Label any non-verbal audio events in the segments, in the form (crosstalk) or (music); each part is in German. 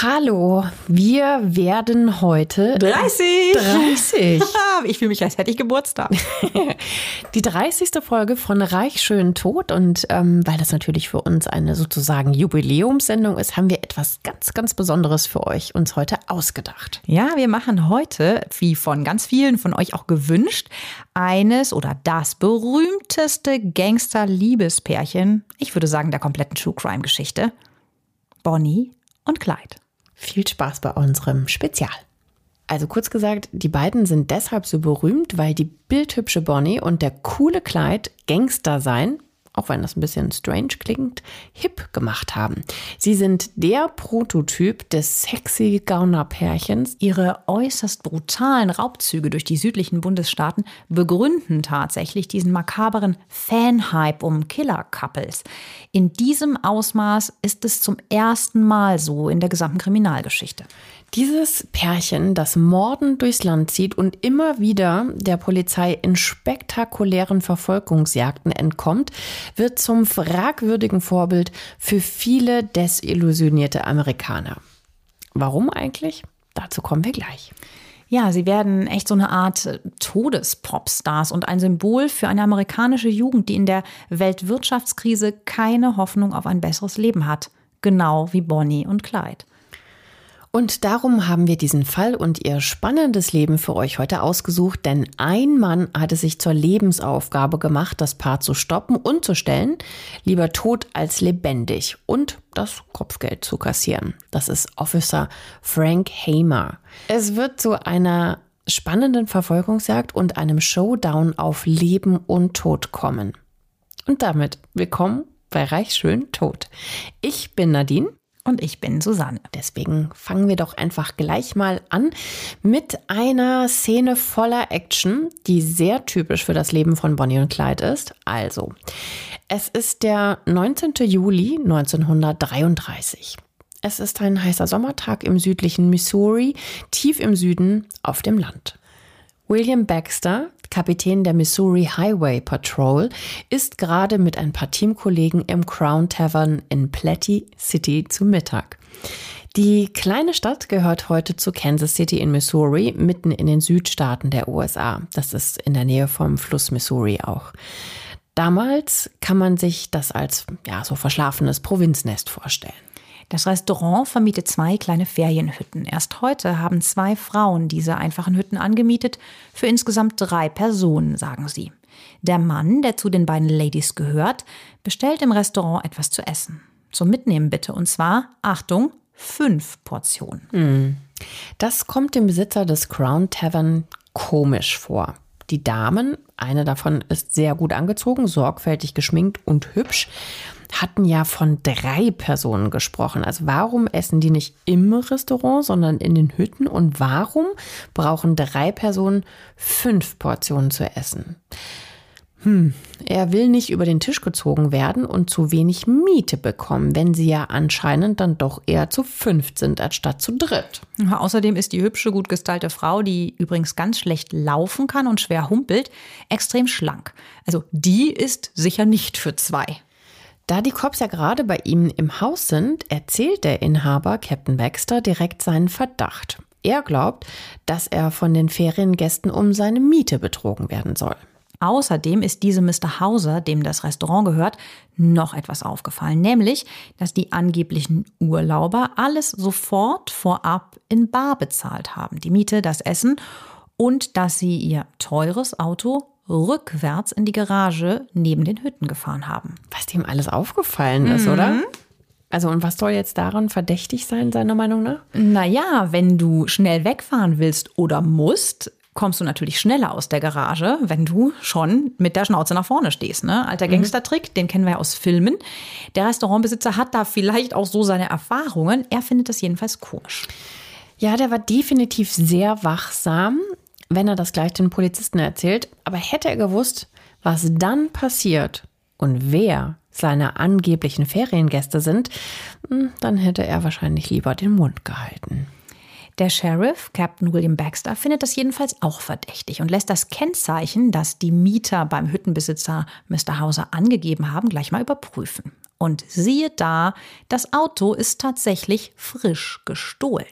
Hallo, wir werden heute 30. 30. (laughs) ich fühle mich, als hätte ich Geburtstag. (laughs) Die 30. Folge von Reich schön tot und ähm, weil das natürlich für uns eine sozusagen Jubiläumssendung ist, haben wir etwas ganz, ganz Besonderes für euch uns heute ausgedacht. Ja, wir machen heute, wie von ganz vielen von euch auch gewünscht, eines oder das berühmteste Gangster-Liebespärchen, ich würde sagen der kompletten True Crime-Geschichte. Bonnie und Clyde. Viel Spaß bei unserem Spezial. Also kurz gesagt, die beiden sind deshalb so berühmt, weil die bildhübsche Bonnie und der coole Clyde Gangster sein auch wenn das ein bisschen strange klingt, hip gemacht haben. Sie sind der Prototyp des sexy Gaunerpärchens. Ihre äußerst brutalen Raubzüge durch die südlichen Bundesstaaten begründen tatsächlich diesen makaberen Fanhype um Killer-Couples. In diesem Ausmaß ist es zum ersten Mal so in der gesamten Kriminalgeschichte. Dieses Pärchen, das mordend durchs Land zieht und immer wieder der Polizei in spektakulären Verfolgungsjagden entkommt, wird zum fragwürdigen Vorbild für viele desillusionierte Amerikaner. Warum eigentlich? Dazu kommen wir gleich. Ja, sie werden echt so eine Art Todespopstars und ein Symbol für eine amerikanische Jugend, die in der Weltwirtschaftskrise keine Hoffnung auf ein besseres Leben hat. Genau wie Bonnie und Clyde. Und darum haben wir diesen Fall und ihr spannendes Leben für euch heute ausgesucht, denn ein Mann hatte sich zur Lebensaufgabe gemacht, das Paar zu stoppen und zu stellen, lieber tot als lebendig und das Kopfgeld zu kassieren. Das ist Officer Frank Hamer. Es wird zu einer spannenden Verfolgungsjagd und einem Showdown auf Leben und Tod kommen. Und damit willkommen bei Reich Schön Tod. Ich bin Nadine. Und ich bin Susanne. Deswegen fangen wir doch einfach gleich mal an mit einer Szene voller Action, die sehr typisch für das Leben von Bonnie und Clyde ist. Also, es ist der 19. Juli 1933. Es ist ein heißer Sommertag im südlichen Missouri, tief im Süden auf dem Land. William Baxter, Kapitän der Missouri Highway Patrol, ist gerade mit ein paar Teamkollegen im Crown Tavern in Platte City zu Mittag. Die kleine Stadt gehört heute zu Kansas City in Missouri, mitten in den Südstaaten der USA. Das ist in der Nähe vom Fluss Missouri auch. Damals kann man sich das als ja, so verschlafenes Provinznest vorstellen. Das Restaurant vermietet zwei kleine Ferienhütten. Erst heute haben zwei Frauen diese einfachen Hütten angemietet, für insgesamt drei Personen, sagen sie. Der Mann, der zu den beiden Ladies gehört, bestellt im Restaurant etwas zu essen. Zum Mitnehmen bitte, und zwar, Achtung, fünf Portionen. Hm. Das kommt dem Besitzer des Crown Tavern komisch vor. Die Damen, eine davon ist sehr gut angezogen, sorgfältig geschminkt und hübsch hatten ja von drei Personen gesprochen. Also warum essen die nicht im Restaurant, sondern in den Hütten? Und warum brauchen drei Personen fünf Portionen zu essen? Hm, er will nicht über den Tisch gezogen werden und zu wenig Miete bekommen, wenn sie ja anscheinend dann doch eher zu fünft sind, anstatt zu dritt. Außerdem ist die hübsche, gut gestylte Frau, die übrigens ganz schlecht laufen kann und schwer humpelt, extrem schlank. Also die ist sicher nicht für zwei. Da die Cops ja gerade bei ihm im Haus sind, erzählt der Inhaber, Captain Baxter, direkt seinen Verdacht. Er glaubt, dass er von den Feriengästen um seine Miete betrogen werden soll. Außerdem ist diesem Mr. Hauser, dem das Restaurant gehört, noch etwas aufgefallen, nämlich, dass die angeblichen Urlauber alles sofort vorab in Bar bezahlt haben. Die Miete, das Essen und dass sie ihr teures Auto rückwärts in die Garage neben den Hütten gefahren haben. Was dem alles aufgefallen ist, mhm. oder? Also und was soll jetzt daran verdächtig sein, seiner Meinung nach? Naja, wenn du schnell wegfahren willst oder musst, kommst du natürlich schneller aus der Garage, wenn du schon mit der Schnauze nach vorne stehst. Ne? Alter mhm. Gangstertrick, mhm. den kennen wir ja aus Filmen. Der Restaurantbesitzer hat da vielleicht auch so seine Erfahrungen. Er findet das jedenfalls komisch. Ja, der war definitiv sehr wachsam wenn er das gleich den Polizisten erzählt. Aber hätte er gewusst, was dann passiert und wer seine angeblichen Feriengäste sind, hm, dann hätte er wahrscheinlich lieber den Mund gehalten. Der Sheriff, Captain William Baxter, findet das jedenfalls auch verdächtig und lässt das Kennzeichen, das die Mieter beim Hüttenbesitzer Mr. Hauser angegeben haben, gleich mal überprüfen. Und siehe da, das Auto ist tatsächlich frisch gestohlen.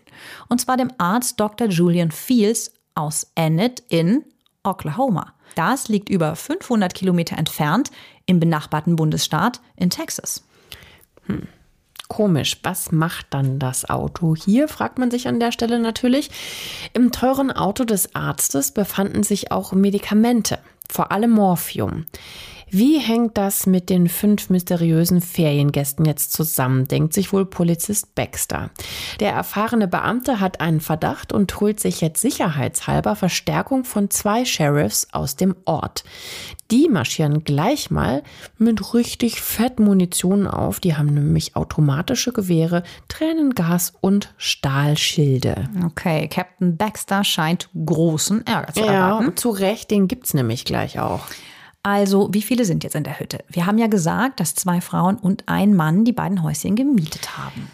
Und zwar dem Arzt Dr. Julian Fields aus Enid in Oklahoma. Das liegt über 500 Kilometer entfernt im benachbarten Bundesstaat in Texas. Hm. Komisch, was macht dann das Auto hier, fragt man sich an der Stelle natürlich. Im teuren Auto des Arztes befanden sich auch Medikamente, vor allem Morphium. Wie hängt das mit den fünf mysteriösen Feriengästen jetzt zusammen, denkt sich wohl Polizist Baxter. Der erfahrene Beamte hat einen Verdacht und holt sich jetzt sicherheitshalber Verstärkung von zwei Sheriffs aus dem Ort. Die marschieren gleich mal mit richtig fett Munition auf. Die haben nämlich automatische Gewehre, Tränengas und Stahlschilde. Okay, Captain Baxter scheint großen Ärger zu erwarten. Ja, zu Recht, den gibt's nämlich gleich auch. Also, wie viele sind jetzt in der Hütte? Wir haben ja gesagt, dass zwei Frauen und ein Mann die beiden Häuschen gemietet haben.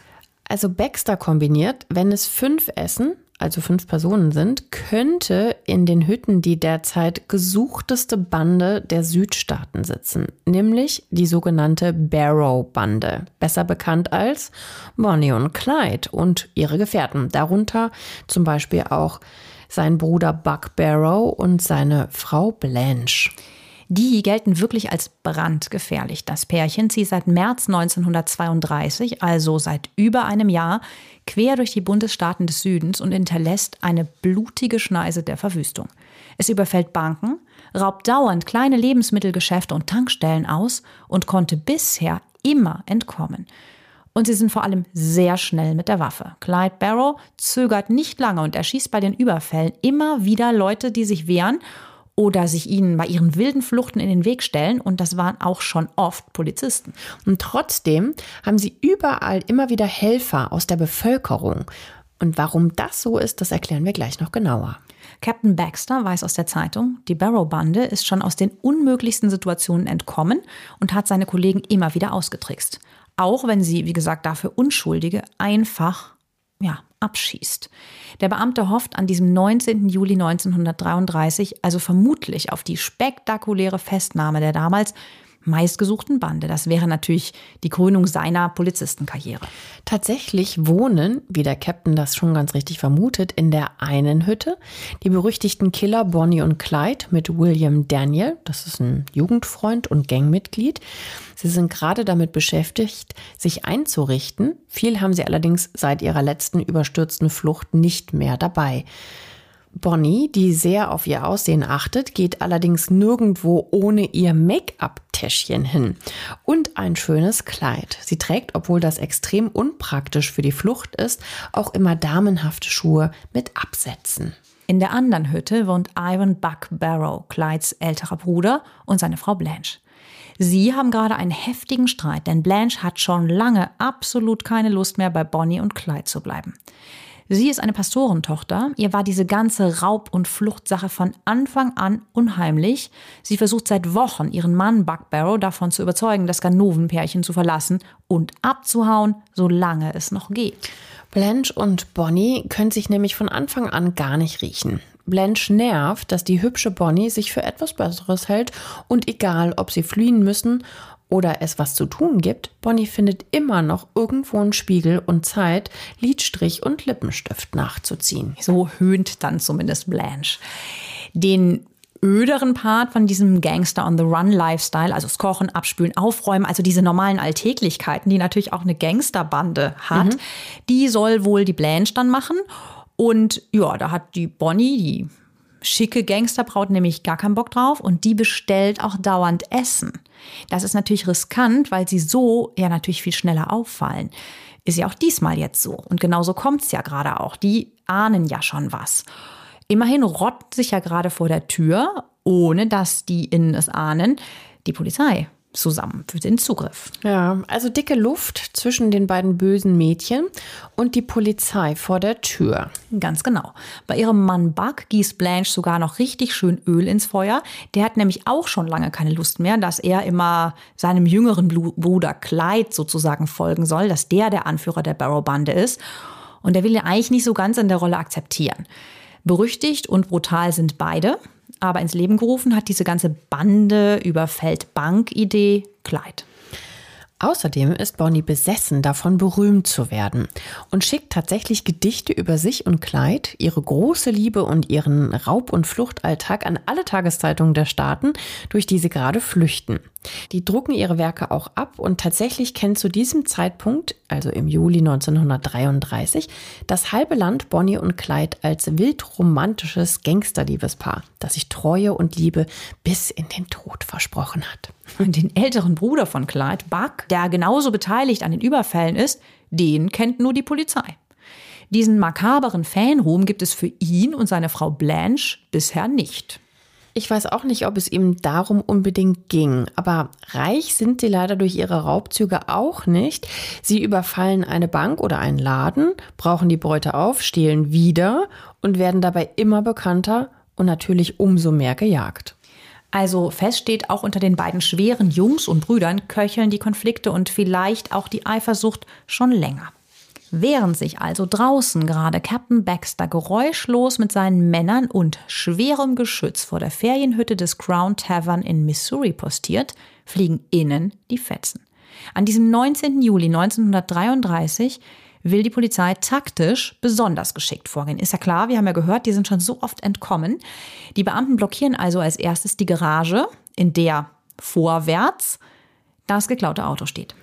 Also Baxter kombiniert, wenn es fünf Essen, also fünf Personen sind, könnte in den Hütten die derzeit gesuchteste Bande der Südstaaten sitzen, nämlich die sogenannte Barrow-Bande, besser bekannt als Bonnie und Clyde und ihre Gefährten, darunter zum Beispiel auch sein Bruder Buck Barrow und seine Frau Blanche. Die gelten wirklich als brandgefährlich. Das Pärchen zieht seit März 1932, also seit über einem Jahr, quer durch die Bundesstaaten des Südens und hinterlässt eine blutige Schneise der Verwüstung. Es überfällt Banken, raubt dauernd kleine Lebensmittelgeschäfte und Tankstellen aus und konnte bisher immer entkommen. Und sie sind vor allem sehr schnell mit der Waffe. Clyde Barrow zögert nicht lange und erschießt bei den Überfällen immer wieder Leute, die sich wehren oder sich ihnen bei ihren wilden Fluchten in den Weg stellen. Und das waren auch schon oft Polizisten. Und trotzdem haben sie überall immer wieder Helfer aus der Bevölkerung. Und warum das so ist, das erklären wir gleich noch genauer. Captain Baxter weiß aus der Zeitung, die Barrow-Bande ist schon aus den unmöglichsten Situationen entkommen und hat seine Kollegen immer wieder ausgetrickst. Auch wenn sie, wie gesagt, dafür Unschuldige einfach ja, abschießt. Der Beamte hofft an diesem 19. Juli 1933 also vermutlich auf die spektakuläre Festnahme der damals meistgesuchten Bande. Das wäre natürlich die Krönung seiner Polizistenkarriere. Tatsächlich wohnen, wie der Captain das schon ganz richtig vermutet, in der einen Hütte die berüchtigten Killer Bonnie und Clyde mit William Daniel, das ist ein Jugendfreund und Gangmitglied. Sie sind gerade damit beschäftigt, sich einzurichten. Viel haben sie allerdings seit ihrer letzten überstürzten Flucht nicht mehr dabei. Bonnie, die sehr auf ihr Aussehen achtet, geht allerdings nirgendwo ohne ihr Make-up-Täschchen hin und ein schönes Kleid. Sie trägt, obwohl das extrem unpraktisch für die Flucht ist, auch immer damenhafte Schuhe mit Absätzen. In der anderen Hütte wohnt Ivan Buck Barrow, Clydes älterer Bruder, und seine Frau Blanche. Sie haben gerade einen heftigen Streit, denn Blanche hat schon lange absolut keine Lust mehr, bei Bonnie und Clyde zu bleiben. Sie ist eine Pastorentochter. Ihr war diese ganze Raub- und Fluchtsache von Anfang an unheimlich. Sie versucht seit Wochen, ihren Mann Buck Barrow davon zu überzeugen, das Ganovenpärchen zu verlassen und abzuhauen, solange es noch geht. Blanche und Bonnie können sich nämlich von Anfang an gar nicht riechen. Blanche nervt, dass die hübsche Bonnie sich für etwas Besseres hält und egal, ob sie fliehen müssen oder es was zu tun gibt, Bonnie findet immer noch irgendwo einen Spiegel und Zeit, Lidstrich und Lippenstift nachzuziehen. So höhnt dann zumindest Blanche. Den öderen Part von diesem Gangster on the Run Lifestyle, also das Kochen, Abspülen, Aufräumen, also diese normalen Alltäglichkeiten, die natürlich auch eine Gangsterbande hat, mhm. die soll wohl die Blanche dann machen. Und ja, da hat die Bonnie, die schicke Gangsterbraut nämlich gar keinen Bock drauf und die bestellt auch dauernd Essen. Das ist natürlich riskant, weil sie so ja natürlich viel schneller auffallen. Ist ja auch diesmal jetzt so. Und genauso kommt es ja gerade auch. Die ahnen ja schon was. Immerhin rotten sich ja gerade vor der Tür, ohne dass die innen es ahnen, die Polizei zusammen für den Zugriff. Ja, also dicke Luft zwischen den beiden bösen Mädchen und die Polizei vor der Tür. Ganz genau. Bei ihrem Mann Buck gießt Blanche sogar noch richtig schön Öl ins Feuer. Der hat nämlich auch schon lange keine Lust mehr, dass er immer seinem jüngeren Bruder Clyde sozusagen folgen soll, dass der der Anführer der Barrow-Bande ist. Und er will ihn eigentlich nicht so ganz in der Rolle akzeptieren. Berüchtigt und brutal sind beide, aber ins Leben gerufen hat diese ganze Bande überfällt Bank-Idee Clyde. Außerdem ist Bonnie besessen davon, berühmt zu werden und schickt tatsächlich Gedichte über sich und Clyde, ihre große Liebe und ihren Raub- und Fluchtalltag an alle Tageszeitungen der Staaten, durch die sie gerade flüchten. Die drucken ihre Werke auch ab und tatsächlich kennt zu diesem Zeitpunkt, also im Juli 1933, das halbe Land Bonnie und Clyde als wildromantisches Gangsterliebespaar, das sich Treue und Liebe bis in den Tod versprochen hat. Und den älteren Bruder von Clyde, Buck, der genauso beteiligt an den Überfällen ist, den kennt nur die Polizei. Diesen makaberen Fanruhm gibt es für ihn und seine Frau Blanche bisher nicht. Ich weiß auch nicht, ob es ihm darum unbedingt ging, aber reich sind sie leider durch ihre Raubzüge auch nicht. Sie überfallen eine Bank oder einen Laden, brauchen die Beute auf, stehlen wieder und werden dabei immer bekannter und natürlich umso mehr gejagt. Also fest steht auch unter den beiden schweren Jungs und Brüdern köcheln die Konflikte und vielleicht auch die Eifersucht schon länger. Während sich also draußen gerade Captain Baxter geräuschlos mit seinen Männern und schwerem Geschütz vor der Ferienhütte des Crown Tavern in Missouri postiert, fliegen innen die Fetzen. An diesem 19. Juli 1933 will die Polizei taktisch besonders geschickt vorgehen. Ist ja klar, wir haben ja gehört, die sind schon so oft entkommen. Die Beamten blockieren also als erstes die Garage, in der vorwärts das geklaute Auto steht.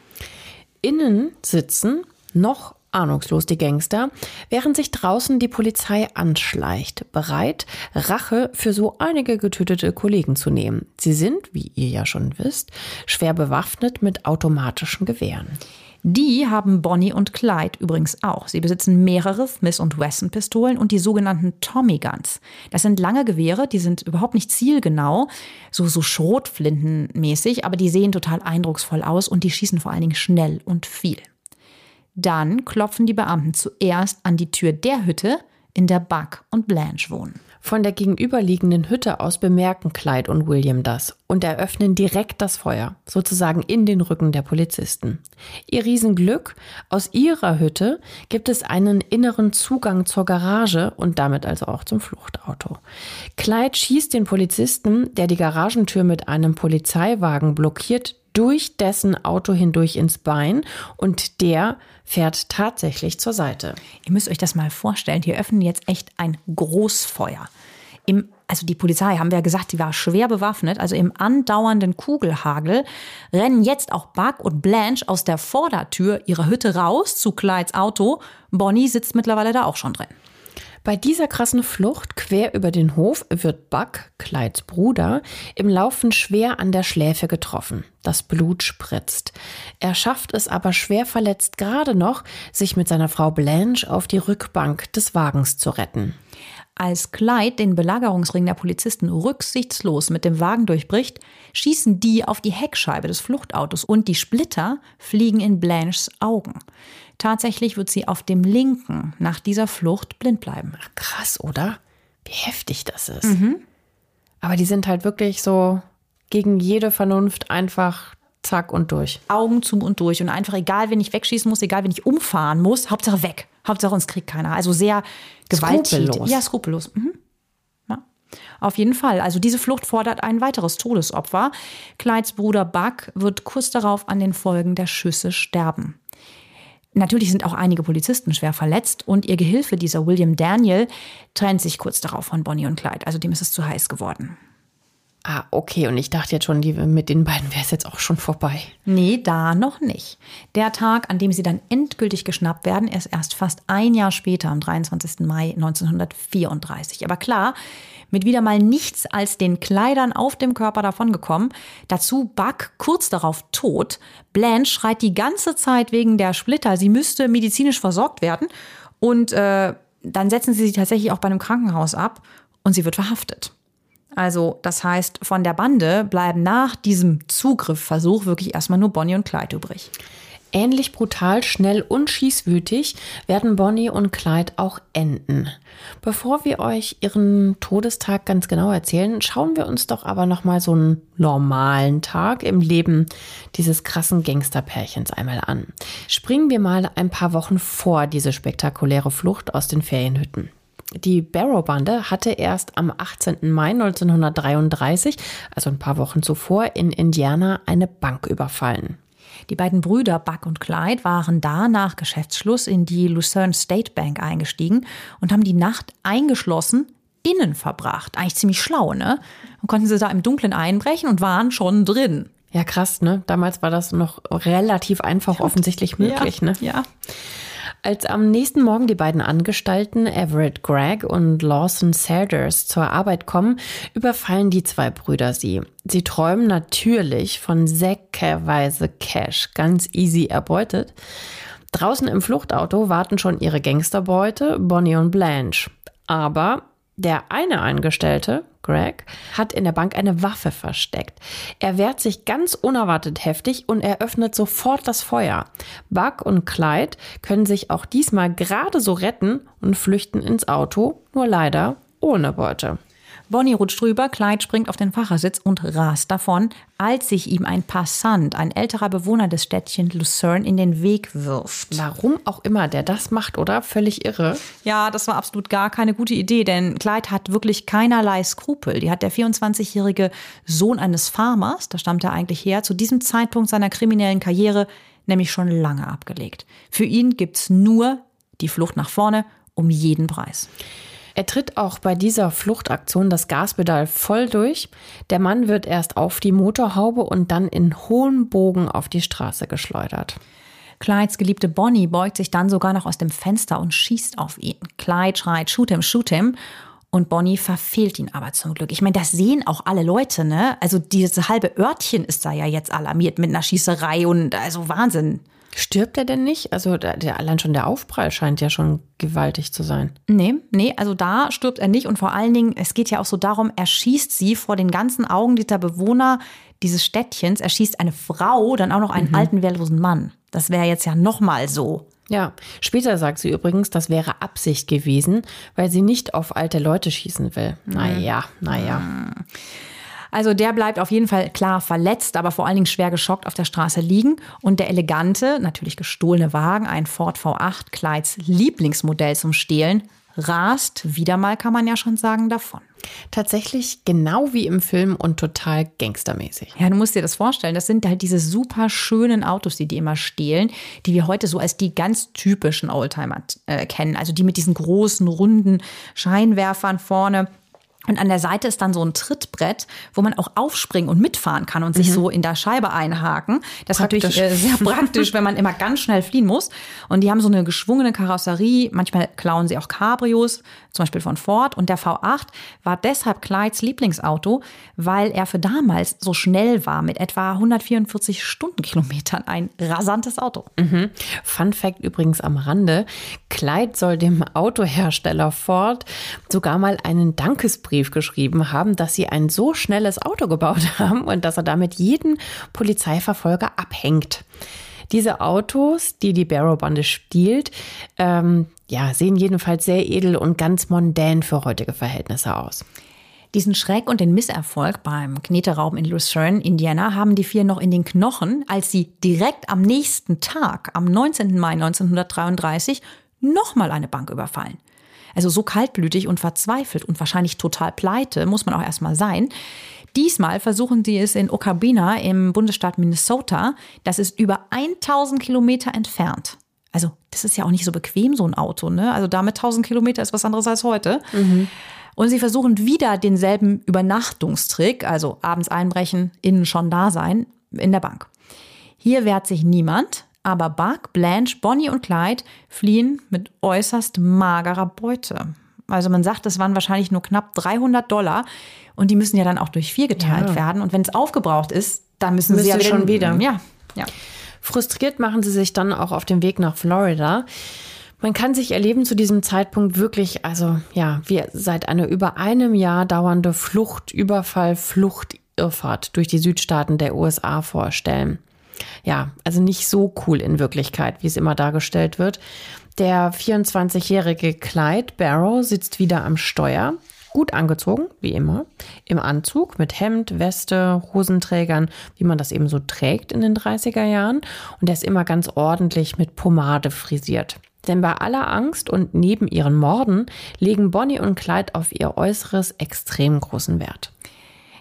Innen sitzen noch ahnungslos die Gangster, während sich draußen die Polizei anschleicht, bereit, Rache für so einige getötete Kollegen zu nehmen. Sie sind, wie ihr ja schon wisst, schwer bewaffnet mit automatischen Gewehren. Die haben Bonnie und Clyde übrigens auch. Sie besitzen mehrere Smith Wesson Pistolen und die sogenannten Tommy Guns. Das sind lange Gewehre, die sind überhaupt nicht zielgenau, so so Schrotflintenmäßig, aber die sehen total eindrucksvoll aus und die schießen vor allen Dingen schnell und viel. Dann klopfen die Beamten zuerst an die Tür der Hütte, in der Buck und Blanche wohnen. Von der gegenüberliegenden Hütte aus bemerken Clyde und William das und eröffnen direkt das Feuer, sozusagen in den Rücken der Polizisten. Ihr Riesenglück, aus ihrer Hütte gibt es einen inneren Zugang zur Garage und damit also auch zum Fluchtauto. Clyde schießt den Polizisten, der die Garagentür mit einem Polizeiwagen blockiert, durch dessen Auto hindurch ins Bein und der fährt tatsächlich zur Seite. Ihr müsst euch das mal vorstellen. Hier öffnen jetzt echt ein Großfeuer. Im, also die Polizei, haben wir ja gesagt, die war schwer bewaffnet. Also im andauernden Kugelhagel rennen jetzt auch Buck und Blanche aus der Vordertür ihrer Hütte raus zu Clydes Auto. Bonnie sitzt mittlerweile da auch schon drin. Bei dieser krassen Flucht quer über den Hof wird Buck, Clydes Bruder, im Laufen schwer an der Schläfe getroffen. Das Blut spritzt. Er schafft es aber schwer verletzt gerade noch, sich mit seiner Frau Blanche auf die Rückbank des Wagens zu retten. Als Clyde den Belagerungsring der Polizisten rücksichtslos mit dem Wagen durchbricht, schießen die auf die Heckscheibe des Fluchtautos und die Splitter fliegen in Blanches Augen. Tatsächlich wird sie auf dem linken nach dieser Flucht blind bleiben. Krass, oder? Wie heftig das ist. Mhm. Aber die sind halt wirklich so gegen jede Vernunft einfach zack und durch. Augen zu und durch und einfach egal, wenn ich wegschießen muss, egal, wenn ich umfahren muss, Hauptsache weg. Hauptsache uns kriegt keiner. Also sehr gewalttätig. Ja, skrupellos. Mhm. Ja. Auf jeden Fall. Also diese Flucht fordert ein weiteres Todesopfer. Clydes Bruder Buck wird kurz darauf an den Folgen der Schüsse sterben. Natürlich sind auch einige Polizisten schwer verletzt und ihr Gehilfe, dieser William Daniel, trennt sich kurz darauf von Bonnie und Clyde. Also dem ist es zu heiß geworden. Ah, okay. Und ich dachte jetzt schon, die, mit den beiden wäre es jetzt auch schon vorbei. Nee, da noch nicht. Der Tag, an dem sie dann endgültig geschnappt werden, ist erst fast ein Jahr später, am 23. Mai 1934. Aber klar, mit wieder mal nichts als den Kleidern auf dem Körper davongekommen. Dazu Buck kurz darauf tot. Blanche schreit die ganze Zeit wegen der Splitter, sie müsste medizinisch versorgt werden. Und äh, dann setzen sie sie tatsächlich auch bei einem Krankenhaus ab und sie wird verhaftet. Also, das heißt, von der Bande bleiben nach diesem Zugriffversuch wirklich erstmal nur Bonnie und Clyde übrig. Ähnlich brutal, schnell und schießwütig werden Bonnie und Clyde auch enden. Bevor wir euch ihren Todestag ganz genau erzählen, schauen wir uns doch aber nochmal so einen normalen Tag im Leben dieses krassen Gangsterpärchens einmal an. Springen wir mal ein paar Wochen vor diese spektakuläre Flucht aus den Ferienhütten. Die Barrow-Bande hatte erst am 18. Mai 1933, also ein paar Wochen zuvor, in Indiana eine Bank überfallen. Die beiden Brüder Buck und Clyde waren da nach Geschäftsschluss in die Lucerne State Bank eingestiegen und haben die Nacht eingeschlossen innen verbracht. Eigentlich ziemlich schlau, ne? Und konnten sie da im Dunkeln einbrechen und waren schon drin. Ja, krass, ne? Damals war das noch relativ einfach offensichtlich möglich, ja, ne? Ja. Als am nächsten Morgen die beiden Angestalten Everett Gregg und Lawson Sanders zur Arbeit kommen, überfallen die zwei Brüder sie. Sie träumen natürlich von säckeweise Cash, ganz easy erbeutet. Draußen im Fluchtauto warten schon ihre Gangsterbeute, Bonnie und Blanche. Aber der eine Angestellte, Greg, hat in der Bank eine Waffe versteckt. Er wehrt sich ganz unerwartet heftig und eröffnet sofort das Feuer. Buck und Clyde können sich auch diesmal gerade so retten und flüchten ins Auto, nur leider ohne Beute. Bonnie rutscht drüber, Clyde springt auf den Fahrersitz und rast davon, als sich ihm ein Passant, ein älterer Bewohner des Städtchens Lucerne, in den Weg wirft. Warum auch immer der das macht, oder? Völlig irre. Ja, das war absolut gar keine gute Idee, denn Clyde hat wirklich keinerlei Skrupel. Die hat der 24-jährige Sohn eines Farmers, da stammt er eigentlich her, zu diesem Zeitpunkt seiner kriminellen Karriere nämlich schon lange abgelegt. Für ihn gibt's nur die Flucht nach vorne um jeden Preis. Er tritt auch bei dieser Fluchtaktion das Gaspedal voll durch. Der Mann wird erst auf die Motorhaube und dann in hohem Bogen auf die Straße geschleudert. Clydes geliebte Bonnie beugt sich dann sogar noch aus dem Fenster und schießt auf ihn. Clyde schreit, shoot him, shoot him. Und Bonnie verfehlt ihn aber zum Glück. Ich meine, das sehen auch alle Leute, ne? Also dieses halbe Örtchen ist da ja jetzt alarmiert mit einer Schießerei und also Wahnsinn. Stirbt er denn nicht? Also der, der, allein schon der Aufprall scheint ja schon gewaltig zu sein. Nee, nee, also da stirbt er nicht. Und vor allen Dingen, es geht ja auch so darum, er schießt sie vor den ganzen Augen dieser Bewohner dieses Städtchens. Er schießt eine Frau, dann auch noch einen mhm. alten, wehrlosen Mann. Das wäre jetzt ja nochmal so. Ja, später sagt sie übrigens, das wäre Absicht gewesen, weil sie nicht auf alte Leute schießen will. Naja, naja. Mhm. Also der bleibt auf jeden Fall klar verletzt, aber vor allen Dingen schwer geschockt auf der Straße liegen. Und der elegante, natürlich gestohlene Wagen, ein Ford V8, Clydes Lieblingsmodell zum Stehlen, rast, wieder mal kann man ja schon sagen, davon. Tatsächlich genau wie im Film und total gangstermäßig. Ja, du musst dir das vorstellen. Das sind halt diese super schönen Autos, die die immer stehlen, die wir heute so als die ganz typischen Oldtimer äh, kennen. Also die mit diesen großen, runden Scheinwerfern vorne und an der Seite ist dann so ein Trittbrett, wo man auch aufspringen und mitfahren kann und sich mhm. so in der Scheibe einhaken. Das praktisch. ist natürlich äh, sehr (laughs) praktisch, wenn man immer ganz schnell fliehen muss. Und die haben so eine geschwungene Karosserie. Manchmal klauen sie auch Cabrios, zum Beispiel von Ford. Und der V8 war deshalb Clydes Lieblingsauto, weil er für damals so schnell war, mit etwa 144 Stundenkilometern. Ein rasantes Auto. Mhm. Fun Fact übrigens am Rande. Clyde soll dem Autohersteller Ford sogar mal einen Dankesbrief Brief geschrieben haben, dass sie ein so schnelles Auto gebaut (laughs) haben und dass er damit jeden Polizeiverfolger abhängt. Diese Autos, die die Barrow-Bande stiehlt, ähm, ja, sehen jedenfalls sehr edel und ganz mondän für heutige Verhältnisse aus. Diesen Schreck und den Misserfolg beim Kneteraum in Lucerne, Indiana, haben die vier noch in den Knochen, als sie direkt am nächsten Tag, am 19. Mai 1933, nochmal eine Bank überfallen. Also so kaltblütig und verzweifelt und wahrscheinlich total pleite muss man auch erstmal sein. Diesmal versuchen sie es in Okabina im Bundesstaat Minnesota. Das ist über 1000 Kilometer entfernt. Also das ist ja auch nicht so bequem, so ein Auto. Ne? Also damit 1000 Kilometer ist was anderes als heute. Mhm. Und sie versuchen wieder denselben Übernachtungstrick, also abends einbrechen, innen schon da sein, in der Bank. Hier wehrt sich niemand. Aber Buck, Blanche, Bonnie und Clyde fliehen mit äußerst magerer Beute. Also man sagt, das waren wahrscheinlich nur knapp 300 Dollar und die müssen ja dann auch durch vier geteilt ja. werden. Und wenn es aufgebraucht ist, dann müssen Müsste sie ja schon wieder. Ja, ja. Frustriert machen sie sich dann auch auf den Weg nach Florida. Man kann sich erleben zu diesem Zeitpunkt wirklich, also ja, wie seit einer über einem Jahr dauernde Flucht, Überfall, Flucht, Irrfahrt durch die Südstaaten der USA vorstellen. Ja, also nicht so cool in Wirklichkeit, wie es immer dargestellt wird. Der 24-jährige Clyde Barrow sitzt wieder am Steuer, gut angezogen, wie immer, im Anzug mit Hemd, Weste, Hosenträgern, wie man das eben so trägt in den 30er Jahren. Und er ist immer ganz ordentlich mit Pomade frisiert. Denn bei aller Angst und neben ihren Morden legen Bonnie und Clyde auf ihr Äußeres extrem großen Wert.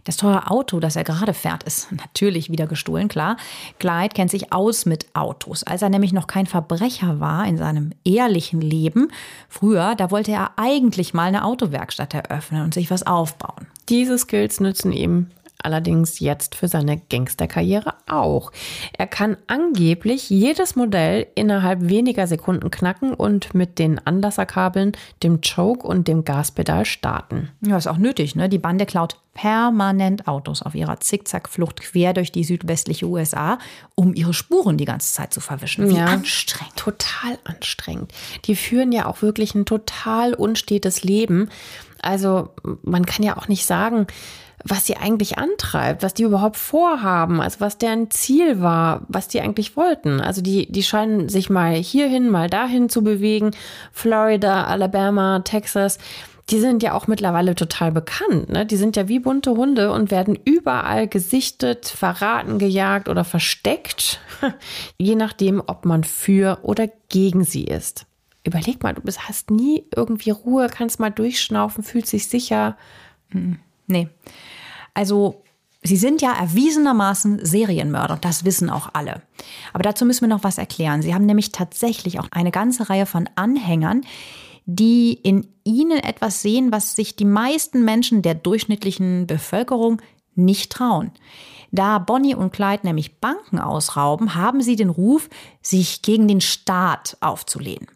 Das teure Auto, das er gerade fährt, ist (laughs) natürlich wieder gestohlen, klar. Clyde kennt sich aus mit Autos. Als er nämlich noch kein Verbrecher war in seinem ehrlichen Leben, früher, da wollte er eigentlich mal eine Autowerkstatt eröffnen und sich was aufbauen. Diese Skills nützen ihm allerdings jetzt für seine Gangsterkarriere auch. Er kann angeblich jedes Modell innerhalb weniger Sekunden knacken und mit den Anlasserkabeln, dem Choke und dem Gaspedal starten. Ja, ist auch nötig, ne? Die Bande klaut permanent Autos auf ihrer Zickzackflucht quer durch die südwestliche USA, um ihre Spuren die ganze Zeit zu verwischen. Wie ja, anstrengend. Total anstrengend. Die führen ja auch wirklich ein total unstetes Leben. Also man kann ja auch nicht sagen, was sie eigentlich antreibt, was die überhaupt vorhaben, also was deren Ziel war, was die eigentlich wollten. Also die, die scheinen sich mal hierhin, mal dahin zu bewegen. Florida, Alabama, Texas. Die sind ja auch mittlerweile total bekannt. Ne? Die sind ja wie bunte Hunde und werden überall gesichtet, verraten, gejagt oder versteckt, (laughs) je nachdem, ob man für oder gegen sie ist. Überleg mal, du hast nie irgendwie Ruhe, kannst mal durchschnaufen, fühlst dich sicher. Hm. Nee. Also Sie sind ja erwiesenermaßen Serienmörder, das wissen auch alle. Aber dazu müssen wir noch was erklären. Sie haben nämlich tatsächlich auch eine ganze Reihe von Anhängern, die in ihnen etwas sehen, was sich die meisten Menschen der durchschnittlichen Bevölkerung nicht trauen. Da Bonnie und Clyde nämlich Banken ausrauben, haben sie den Ruf, sich gegen den Staat aufzulehnen.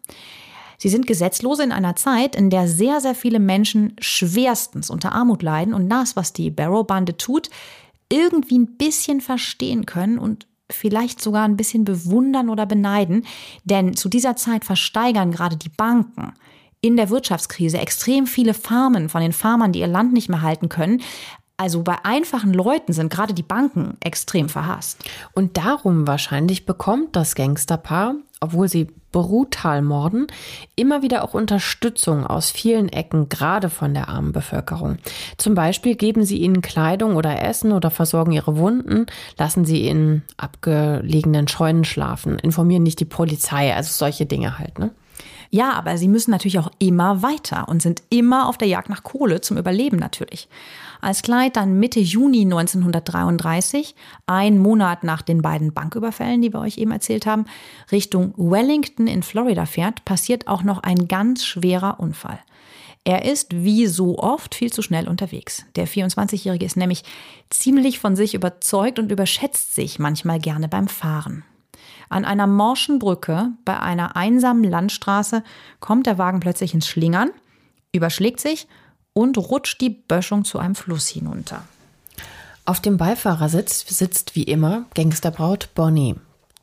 Sie sind Gesetzlose in einer Zeit, in der sehr, sehr viele Menschen schwerstens unter Armut leiden und das, was die Barrow-Bande tut, irgendwie ein bisschen verstehen können und vielleicht sogar ein bisschen bewundern oder beneiden. Denn zu dieser Zeit versteigern gerade die Banken in der Wirtschaftskrise extrem viele Farmen von den Farmern, die ihr Land nicht mehr halten können. Also bei einfachen Leuten sind gerade die Banken extrem verhasst. Und darum wahrscheinlich bekommt das Gangsterpaar, obwohl sie brutal morden, immer wieder auch Unterstützung aus vielen Ecken, gerade von der armen Bevölkerung. Zum Beispiel geben sie ihnen Kleidung oder Essen oder versorgen ihre Wunden, lassen sie in abgelegenen Scheunen schlafen, informieren nicht die Polizei, also solche Dinge halt, ne? Ja, aber sie müssen natürlich auch immer weiter und sind immer auf der Jagd nach Kohle zum Überleben natürlich. Als Clyde dann Mitte Juni 1933, ein Monat nach den beiden Banküberfällen, die wir euch eben erzählt haben, Richtung Wellington in Florida fährt, passiert auch noch ein ganz schwerer Unfall. Er ist wie so oft viel zu schnell unterwegs. Der 24-Jährige ist nämlich ziemlich von sich überzeugt und überschätzt sich manchmal gerne beim Fahren. An einer morschen Brücke bei einer einsamen Landstraße kommt der Wagen plötzlich ins Schlingern, überschlägt sich und rutscht die Böschung zu einem Fluss hinunter. Auf dem Beifahrersitz sitzt wie immer Gangsterbraut Bonnie.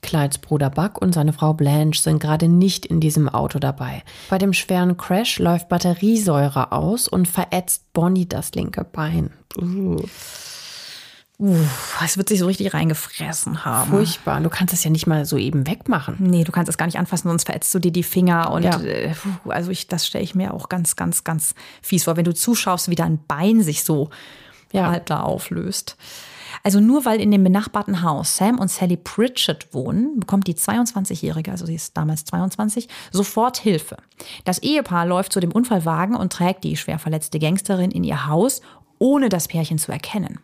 Clydes Bruder Buck und seine Frau Blanche sind gerade nicht in diesem Auto dabei. Bei dem schweren Crash läuft Batteriesäure aus und verätzt Bonnie das linke Bein. Uh. Uff, es wird sich so richtig reingefressen haben. Furchtbar. Du kannst es ja nicht mal so eben wegmachen. Nee, du kannst es gar nicht anfassen, sonst verätzt du dir die Finger. Und ja. äh, also ich, das stelle ich mir auch ganz, ganz, ganz fies vor, wenn du zuschaust, wie dein Bein sich so ja. halt da auflöst. Also nur weil in dem benachbarten Haus Sam und Sally Pritchett wohnen, bekommt die 22-Jährige, also sie ist damals 22, sofort Hilfe. Das Ehepaar läuft zu dem Unfallwagen und trägt die schwer verletzte Gangsterin in ihr Haus, ohne das Pärchen zu erkennen.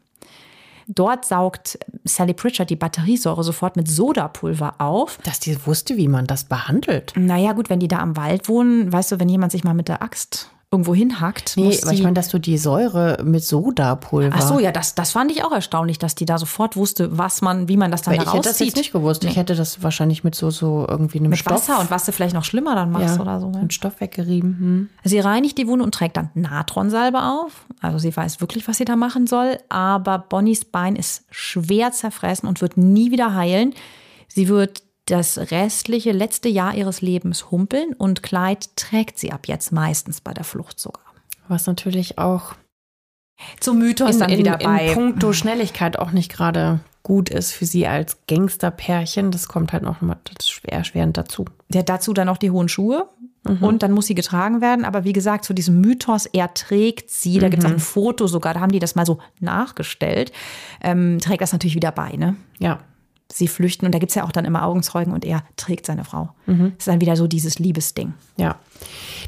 Dort saugt Sally Pritchard die Batteriesäure sofort mit Sodapulver auf. Dass die wusste, wie man das behandelt. Naja, gut, wenn die da am Wald wohnen, weißt du, wenn jemand sich mal mit der Axt irgendwo hinhackt. Nee, aber ich meine, dass du die Säure mit Sodapulver. Ach so, ja, das, das fand ich auch erstaunlich, dass die da sofort wusste, was man, wie man das dann Weil da Ich hätte das jetzt nicht gewusst. Nee. Ich hätte das wahrscheinlich mit so, so irgendwie einem mit Stoff. Wasser und was du vielleicht noch schlimmer dann machst ja, oder so. Mit Stoff weggerieben. Hm. Sie reinigt die Wunde und trägt dann Natronsalbe auf. Also sie weiß wirklich, was sie da machen soll. Aber Bonnies Bein ist schwer zerfressen und wird nie wieder heilen. Sie wird das restliche letzte Jahr ihres Lebens humpeln und Clyde trägt sie ab jetzt meistens bei der Flucht sogar. Was natürlich auch zum Mythos in, dann in, wieder bei. In puncto Schnelligkeit auch nicht gerade gut ist für sie als Gangsterpärchen. Das kommt halt noch mal erschwerend dazu. Der dazu dann noch die hohen Schuhe. Mhm. Und dann muss sie getragen werden. Aber wie gesagt, zu diesem Mythos, er trägt sie, da gibt es auch ein Foto sogar, da haben die das mal so nachgestellt, ähm, trägt das natürlich wieder bei, ne? Ja, sie flüchten. Und da gibt es ja auch dann immer Augenzeugen und er trägt seine Frau. Mhm. Das ist dann wieder so dieses Liebesding. Ja.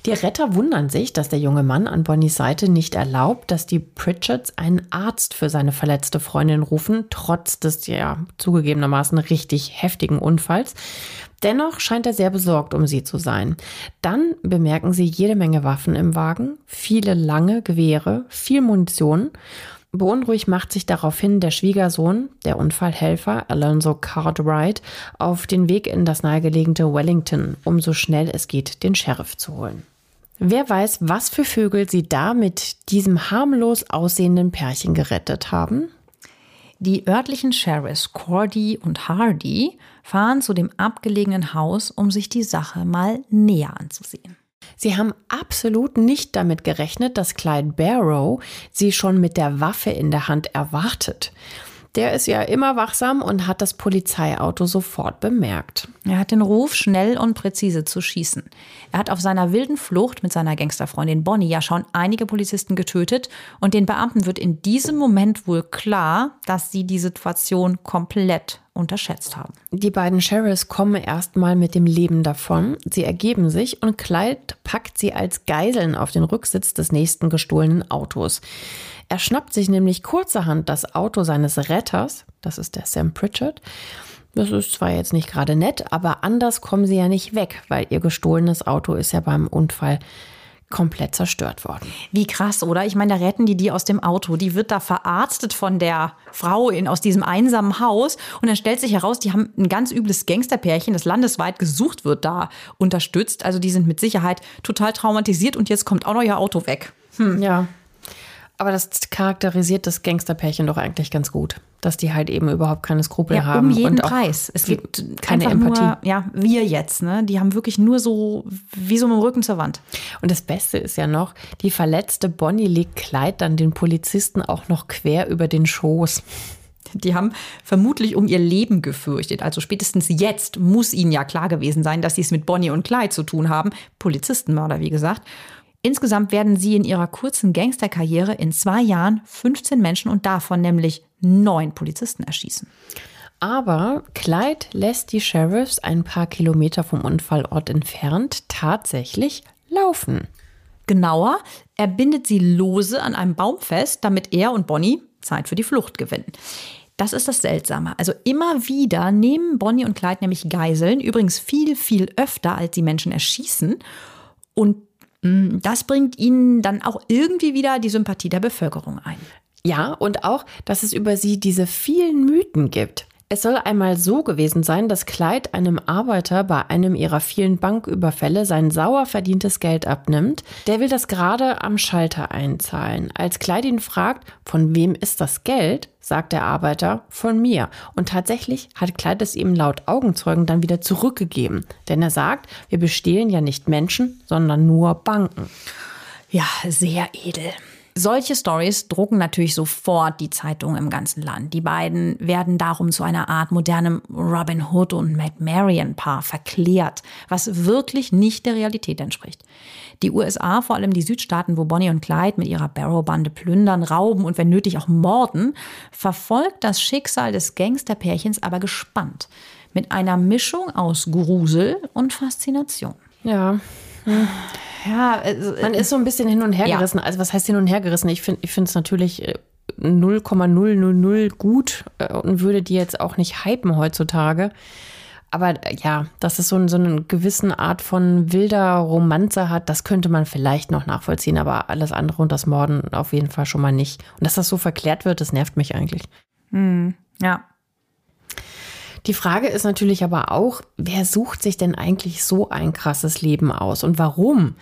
Die Retter wundern sich, dass der junge Mann an Bonnies Seite nicht erlaubt, dass die Pritchards einen Arzt für seine verletzte Freundin rufen, trotz des ja zugegebenermaßen richtig heftigen Unfalls. Dennoch scheint er sehr besorgt um sie zu sein. Dann bemerken sie jede Menge Waffen im Wagen, viele lange Gewehre, viel Munition Beunruhigt macht sich daraufhin der Schwiegersohn, der Unfallhelfer Alonso Cartwright, auf den Weg in das nahegelegene Wellington, um so schnell es geht den Sheriff zu holen. Wer weiß, was für Vögel sie da mit diesem harmlos aussehenden Pärchen gerettet haben? Die örtlichen Sheriffs Cordy und Hardy fahren zu dem abgelegenen Haus, um sich die Sache mal näher anzusehen. Sie haben absolut nicht damit gerechnet, dass Clyde Barrow sie schon mit der Waffe in der Hand erwartet. Der ist ja immer wachsam und hat das Polizeiauto sofort bemerkt. Er hat den Ruf, schnell und präzise zu schießen. Er hat auf seiner wilden Flucht mit seiner Gangsterfreundin Bonnie ja schon einige Polizisten getötet und den Beamten wird in diesem Moment wohl klar, dass sie die Situation komplett unterschätzt haben. Die beiden Sheriffs kommen erstmal mit dem Leben davon. Sie ergeben sich und Clyde packt sie als Geiseln auf den Rücksitz des nächsten gestohlenen Autos. Er schnappt sich nämlich kurzerhand das Auto seines Retters, das ist der Sam Pritchard. Das ist zwar jetzt nicht gerade nett, aber anders kommen sie ja nicht weg, weil ihr gestohlenes Auto ist ja beim Unfall komplett zerstört worden. Wie krass, oder? Ich meine, da retten die die aus dem Auto. Die wird da verarztet von der Frau in, aus diesem einsamen Haus. Und dann stellt sich heraus, die haben ein ganz übles Gangsterpärchen, das landesweit gesucht wird, da unterstützt. Also die sind mit Sicherheit total traumatisiert und jetzt kommt auch noch ihr Auto weg. Hm. Ja, aber das charakterisiert das Gangsterpärchen doch eigentlich ganz gut, dass die halt eben überhaupt keine Skrupel ja, haben. Um jeden Preis. Es gibt keine Empathie. Nur, ja, wir jetzt, ne? Die haben wirklich nur so wie so mit dem Rücken zur Wand. Und das Beste ist ja noch, die verletzte Bonnie legt Kleid dann den Polizisten auch noch quer über den Schoß. Die haben vermutlich um ihr Leben gefürchtet. Also spätestens jetzt muss ihnen ja klar gewesen sein, dass sie es mit Bonnie und Clyde zu tun haben. Polizistenmörder, wie gesagt. Insgesamt werden sie in ihrer kurzen Gangsterkarriere in zwei Jahren 15 Menschen und davon nämlich neun Polizisten erschießen. Aber Clyde lässt die Sheriffs ein paar Kilometer vom Unfallort entfernt tatsächlich laufen. Genauer, er bindet sie lose an einem Baum fest, damit er und Bonnie Zeit für die Flucht gewinnen. Das ist das Seltsame. Also immer wieder nehmen Bonnie und Clyde nämlich Geiseln, übrigens viel, viel öfter, als sie Menschen erschießen. Und das bringt ihnen dann auch irgendwie wieder die Sympathie der Bevölkerung ein. Ja, und auch, dass es über sie diese vielen Mythen gibt. Es soll einmal so gewesen sein, dass Clyde einem Arbeiter bei einem ihrer vielen Banküberfälle sein sauer verdientes Geld abnimmt. Der will das gerade am Schalter einzahlen. Als Clyde ihn fragt, von wem ist das Geld, sagt der Arbeiter, von mir. Und tatsächlich hat Clyde es ihm laut Augenzeugen dann wieder zurückgegeben. Denn er sagt, wir bestehlen ja nicht Menschen, sondern nur Banken. Ja, sehr edel. Solche Stories drucken natürlich sofort die Zeitungen im ganzen Land. Die beiden werden darum zu einer Art modernem Robin Hood und McMarion Paar verklärt, was wirklich nicht der Realität entspricht. Die USA, vor allem die Südstaaten, wo Bonnie und Clyde mit ihrer Barrow-Bande plündern, rauben und wenn nötig auch morden, verfolgt das Schicksal des Gangsterpärchens aber gespannt. Mit einer Mischung aus Grusel und Faszination. Ja. Ja, also, man ist so ein bisschen hin und her gerissen. Ja. Also was heißt hin und her gerissen? Ich finde ich es natürlich 0,000 äh, gut äh, und würde die jetzt auch nicht hypen heutzutage. Aber ja, dass es so, ein, so eine gewisse Art von wilder Romanze hat, das könnte man vielleicht noch nachvollziehen, aber alles andere und das Morden auf jeden Fall schon mal nicht. Und dass das so verklärt wird, das nervt mich eigentlich. Hm, ja, die Frage ist natürlich aber auch, wer sucht sich denn eigentlich so ein krasses Leben aus und warum?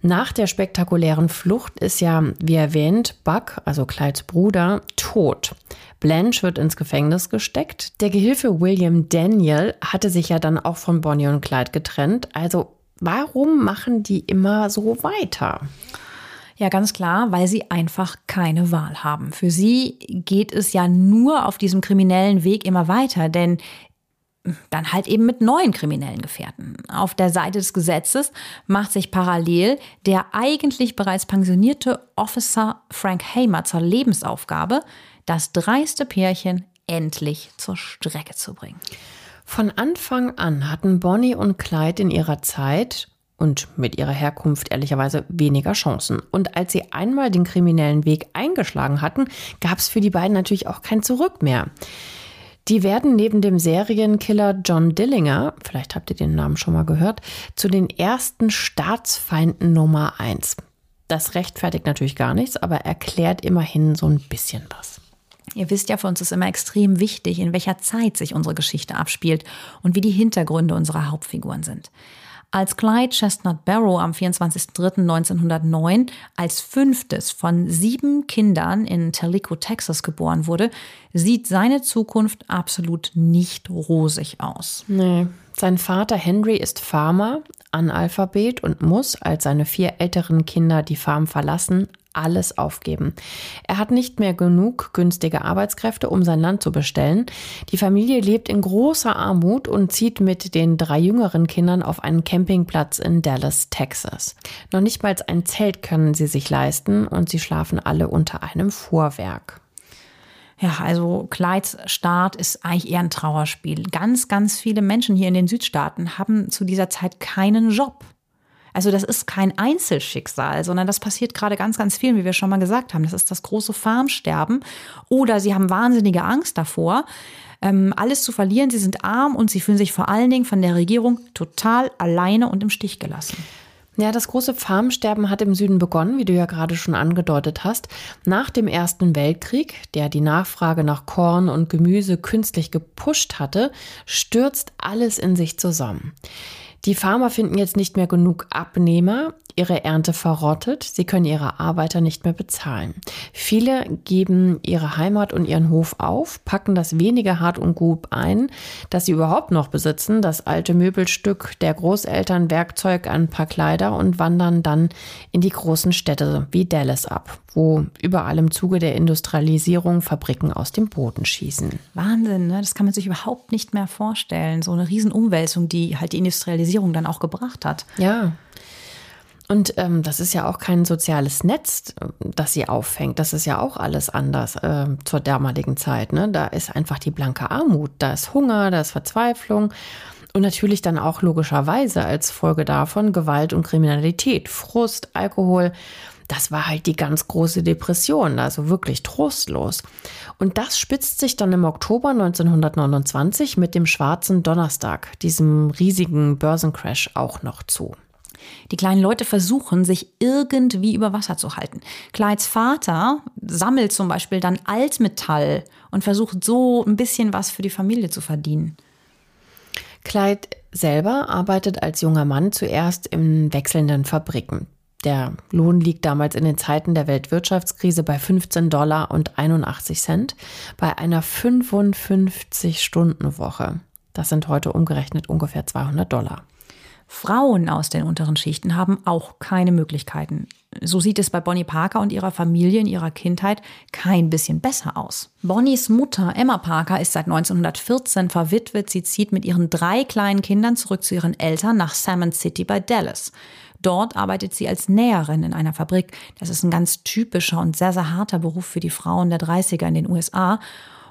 Nach der spektakulären Flucht ist ja, wie erwähnt, Buck, also Clydes Bruder, tot. Blanche wird ins Gefängnis gesteckt. Der Gehilfe William Daniel hatte sich ja dann auch von Bonnie und Clyde getrennt. Also warum machen die immer so weiter? Ja, ganz klar, weil sie einfach keine Wahl haben. Für sie geht es ja nur auf diesem kriminellen Weg immer weiter, denn dann halt eben mit neuen kriminellen Gefährten. Auf der Seite des Gesetzes macht sich parallel der eigentlich bereits pensionierte Officer Frank Hamer zur Lebensaufgabe, das dreiste Pärchen endlich zur Strecke zu bringen. Von Anfang an hatten Bonnie und Clyde in ihrer Zeit und mit ihrer Herkunft ehrlicherweise weniger Chancen. Und als sie einmal den kriminellen Weg eingeschlagen hatten, gab es für die beiden natürlich auch kein Zurück mehr. Die werden neben dem Serienkiller John Dillinger, vielleicht habt ihr den Namen schon mal gehört, zu den ersten Staatsfeinden Nummer eins. Das rechtfertigt natürlich gar nichts, aber erklärt immerhin so ein bisschen was. Ihr wisst ja, für uns ist immer extrem wichtig, in welcher Zeit sich unsere Geschichte abspielt und wie die Hintergründe unserer Hauptfiguren sind. Als Clyde Chestnut Barrow am 24.03.1909 als fünftes von sieben Kindern in Tellico, Texas geboren wurde, sieht seine Zukunft absolut nicht rosig aus. Nee. Sein Vater Henry ist Farmer, Analphabet und muss, als seine vier älteren Kinder die Farm verlassen, alles aufgeben. Er hat nicht mehr genug günstige Arbeitskräfte, um sein Land zu bestellen. Die Familie lebt in großer Armut und zieht mit den drei jüngeren Kindern auf einen Campingplatz in Dallas, Texas. Noch nicht mal ein Zelt können sie sich leisten und sie schlafen alle unter einem Vorwerk. Ja, also Clydes ist eigentlich eher ein Trauerspiel. Ganz, ganz viele Menschen hier in den Südstaaten haben zu dieser Zeit keinen Job. Also das ist kein Einzelschicksal, sondern das passiert gerade ganz, ganz vielen, wie wir schon mal gesagt haben. Das ist das große Farmsterben. Oder sie haben wahnsinnige Angst davor, ähm, alles zu verlieren. Sie sind arm und sie fühlen sich vor allen Dingen von der Regierung total alleine und im Stich gelassen. Ja, das große Farmsterben hat im Süden begonnen, wie du ja gerade schon angedeutet hast, nach dem Ersten Weltkrieg, der die Nachfrage nach Korn und Gemüse künstlich gepusht hatte, stürzt alles in sich zusammen. Die Farmer finden jetzt nicht mehr genug Abnehmer, ihre Ernte verrottet, sie können ihre Arbeiter nicht mehr bezahlen. Viele geben ihre Heimat und ihren Hof auf, packen das wenige Hart und Gut ein, das sie überhaupt noch besitzen, das alte Möbelstück der Großeltern, Werkzeug, ein paar Kleider und wandern dann in die großen Städte wie Dallas ab, wo überall im Zuge der Industrialisierung Fabriken aus dem Boden schießen. Wahnsinn, ne? das kann man sich überhaupt nicht mehr vorstellen. So eine Riesenumwälzung, die halt die Industrialisierung dann auch gebracht hat. Ja. Und ähm, das ist ja auch kein soziales Netz, das sie auffängt. Das ist ja auch alles anders äh, zur damaligen Zeit. Ne? Da ist einfach die blanke Armut, da ist Hunger, da ist Verzweiflung. Und natürlich dann auch logischerweise als Folge davon Gewalt und Kriminalität, Frust, Alkohol. Das war halt die ganz große Depression, also wirklich trostlos. Und das spitzt sich dann im Oktober 1929 mit dem schwarzen Donnerstag, diesem riesigen Börsencrash, auch noch zu. Die kleinen Leute versuchen, sich irgendwie über Wasser zu halten. Clydes Vater sammelt zum Beispiel dann Altmetall und versucht so ein bisschen was für die Familie zu verdienen. Clyde selber arbeitet als junger Mann zuerst in wechselnden Fabriken. Der Lohn liegt damals in den Zeiten der Weltwirtschaftskrise bei 15 Dollar und 81 Cent bei einer 55-Stunden-Woche. Das sind heute umgerechnet ungefähr 200 Dollar. Frauen aus den unteren Schichten haben auch keine Möglichkeiten. So sieht es bei Bonnie Parker und ihrer Familie in ihrer Kindheit kein bisschen besser aus. Bonnies Mutter Emma Parker ist seit 1914 verwitwet. Sie zieht mit ihren drei kleinen Kindern zurück zu ihren Eltern nach Salmon City bei Dallas. Dort arbeitet sie als Näherin in einer Fabrik. Das ist ein ganz typischer und sehr, sehr harter Beruf für die Frauen der 30er in den USA.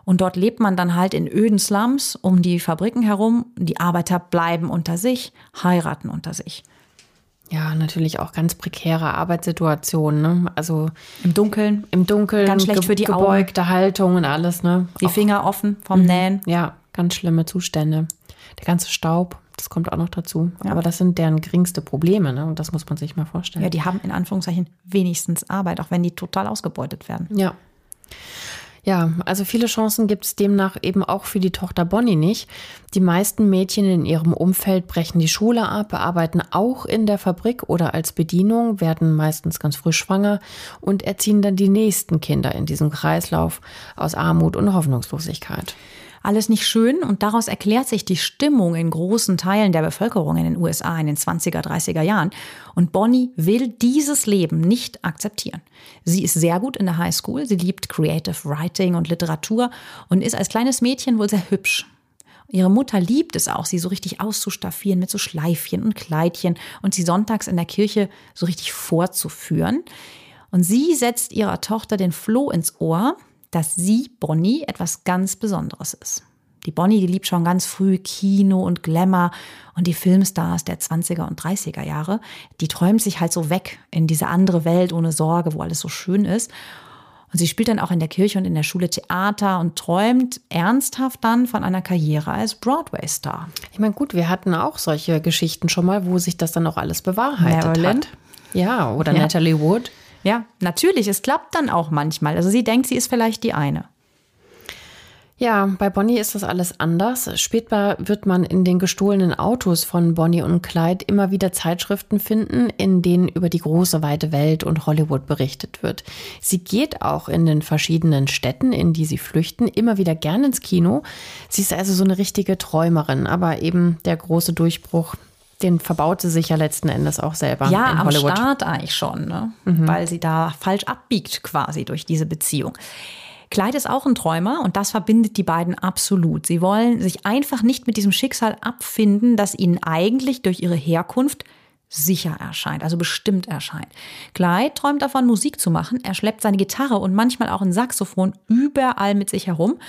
Und dort lebt man dann halt in öden Slums um die Fabriken herum. Die Arbeiter bleiben unter sich, heiraten unter sich. Ja, natürlich auch ganz prekäre Arbeitssituationen. Ne? Also im Dunkeln, im Dunkeln, ganz schlecht für die gebeugte Augen. Haltung und alles. Ne? Die auch. Finger offen vom mhm. Nähen. Ja, ganz schlimme Zustände. Der ganze Staub, das kommt auch noch dazu. Ja. Aber das sind deren geringste Probleme. Ne? Und das muss man sich mal vorstellen. Ja, die haben in Anführungszeichen wenigstens Arbeit, auch wenn die total ausgebeutet werden. Ja. Ja, also viele Chancen gibt es demnach eben auch für die Tochter Bonnie nicht. Die meisten Mädchen in ihrem Umfeld brechen die Schule ab, arbeiten auch in der Fabrik oder als Bedienung, werden meistens ganz früh schwanger und erziehen dann die nächsten Kinder in diesem Kreislauf aus Armut und Hoffnungslosigkeit. Alles nicht schön und daraus erklärt sich die Stimmung in großen Teilen der Bevölkerung in den USA in den 20er, 30er Jahren. Und Bonnie will dieses Leben nicht akzeptieren. Sie ist sehr gut in der Highschool, sie liebt Creative Writing und Literatur und ist als kleines Mädchen wohl sehr hübsch. Ihre Mutter liebt es auch, sie so richtig auszustaffieren mit so Schleifchen und Kleidchen und sie sonntags in der Kirche so richtig vorzuführen. Und sie setzt ihrer Tochter den Floh ins Ohr, dass sie, Bonnie, etwas ganz Besonderes ist. Die Bonnie, die liebt schon ganz früh Kino und Glamour und die Filmstars der 20er und 30er Jahre. Die träumt sich halt so weg in diese andere Welt ohne Sorge, wo alles so schön ist. Und sie spielt dann auch in der Kirche und in der Schule Theater und träumt ernsthaft dann von einer Karriere als Broadway-Star. Ich meine, gut, wir hatten auch solche Geschichten schon mal, wo sich das dann auch alles bewahrheitet Marilyn? hat. Ja, oder Ja. Natalie Wood. Ja, natürlich, es klappt dann auch manchmal. Also sie denkt, sie ist vielleicht die eine. Ja, bei Bonnie ist das alles anders. Später wird man in den gestohlenen Autos von Bonnie und Clyde immer wieder Zeitschriften finden, in denen über die große weite Welt und Hollywood berichtet wird. Sie geht auch in den verschiedenen Städten, in die sie flüchten, immer wieder gern ins Kino. Sie ist also so eine richtige Träumerin, aber eben der große Durchbruch, den verbaut sie sich ja letzten Endes auch selber Ja, in am Hollywood. Start eigentlich schon, ne? weil sie da falsch abbiegt quasi durch diese Beziehung. Clyde ist auch ein Träumer und das verbindet die beiden absolut. Sie wollen sich einfach nicht mit diesem Schicksal abfinden, das ihnen eigentlich durch ihre Herkunft sicher erscheint, also bestimmt erscheint. Clyde träumt davon, Musik zu machen. Er schleppt seine Gitarre und manchmal auch ein Saxophon überall mit sich herum.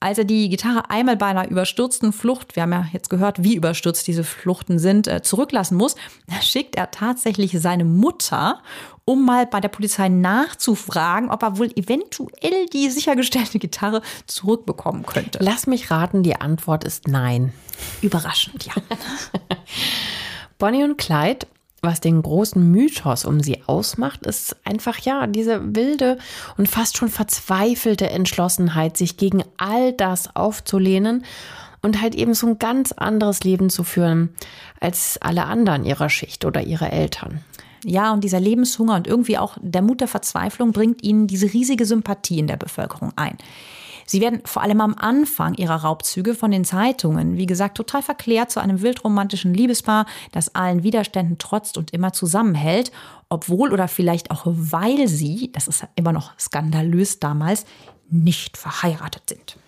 Als er die Gitarre einmal bei einer überstürzten Flucht, wir haben ja jetzt gehört, wie überstürzt diese Fluchten sind, äh, zurücklassen muss, (laughs) schickt er tatsächlich seine Mutter, um mal bei der Polizei nachzufragen, ob er wohl eventuell die sichergestellte Gitarre zurückbekommen könnte. Lass mich raten, die Antwort ist nein. Überraschend, ja. (laughs) Bonnie und Clyde, was den großen Mythos um sie ausmacht, ist einfach ja diese wilde und fast schon verzweifelte Entschlossenheit, sich gegen all das aufzulehnen und halt eben so ein ganz anderes Leben zu führen als alle anderen ihrer Schicht oder ihre Eltern. Ja, und dieser Lebenshunger und irgendwie auch der Mut der Verzweiflung bringt ihnen diese riesige Sympathie in der Bevölkerung ein. Sie werden vor allem am Anfang ihrer Raubzüge von den Zeitungen, wie gesagt, total verklärt zu einem wildromantischen Liebespaar, das allen Widerständen trotzt und immer zusammenhält, obwohl oder vielleicht auch weil sie, das ist immer noch skandalös damals, nicht verheiratet sind.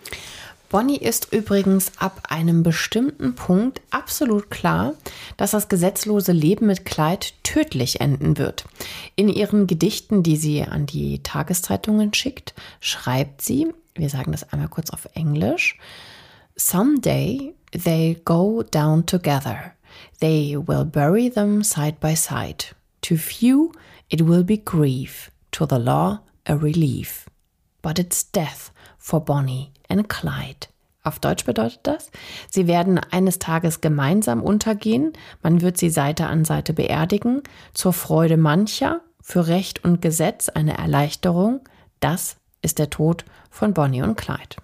Bonnie ist übrigens ab einem bestimmten Punkt absolut klar, dass das gesetzlose Leben mit Clyde tödlich enden wird. In ihren Gedichten, die sie an die Tageszeitungen schickt, schreibt sie, wir sagen das einmal kurz auf Englisch, Someday they go down together. They will bury them side by side. To few it will be grief, to the law a relief. But it's death for Bonnie and Clyde. Auf Deutsch bedeutet das, sie werden eines Tages gemeinsam untergehen, man wird sie Seite an Seite beerdigen, zur Freude mancher, für Recht und Gesetz eine Erleichterung, das ist der Tod von Bonnie und Clyde.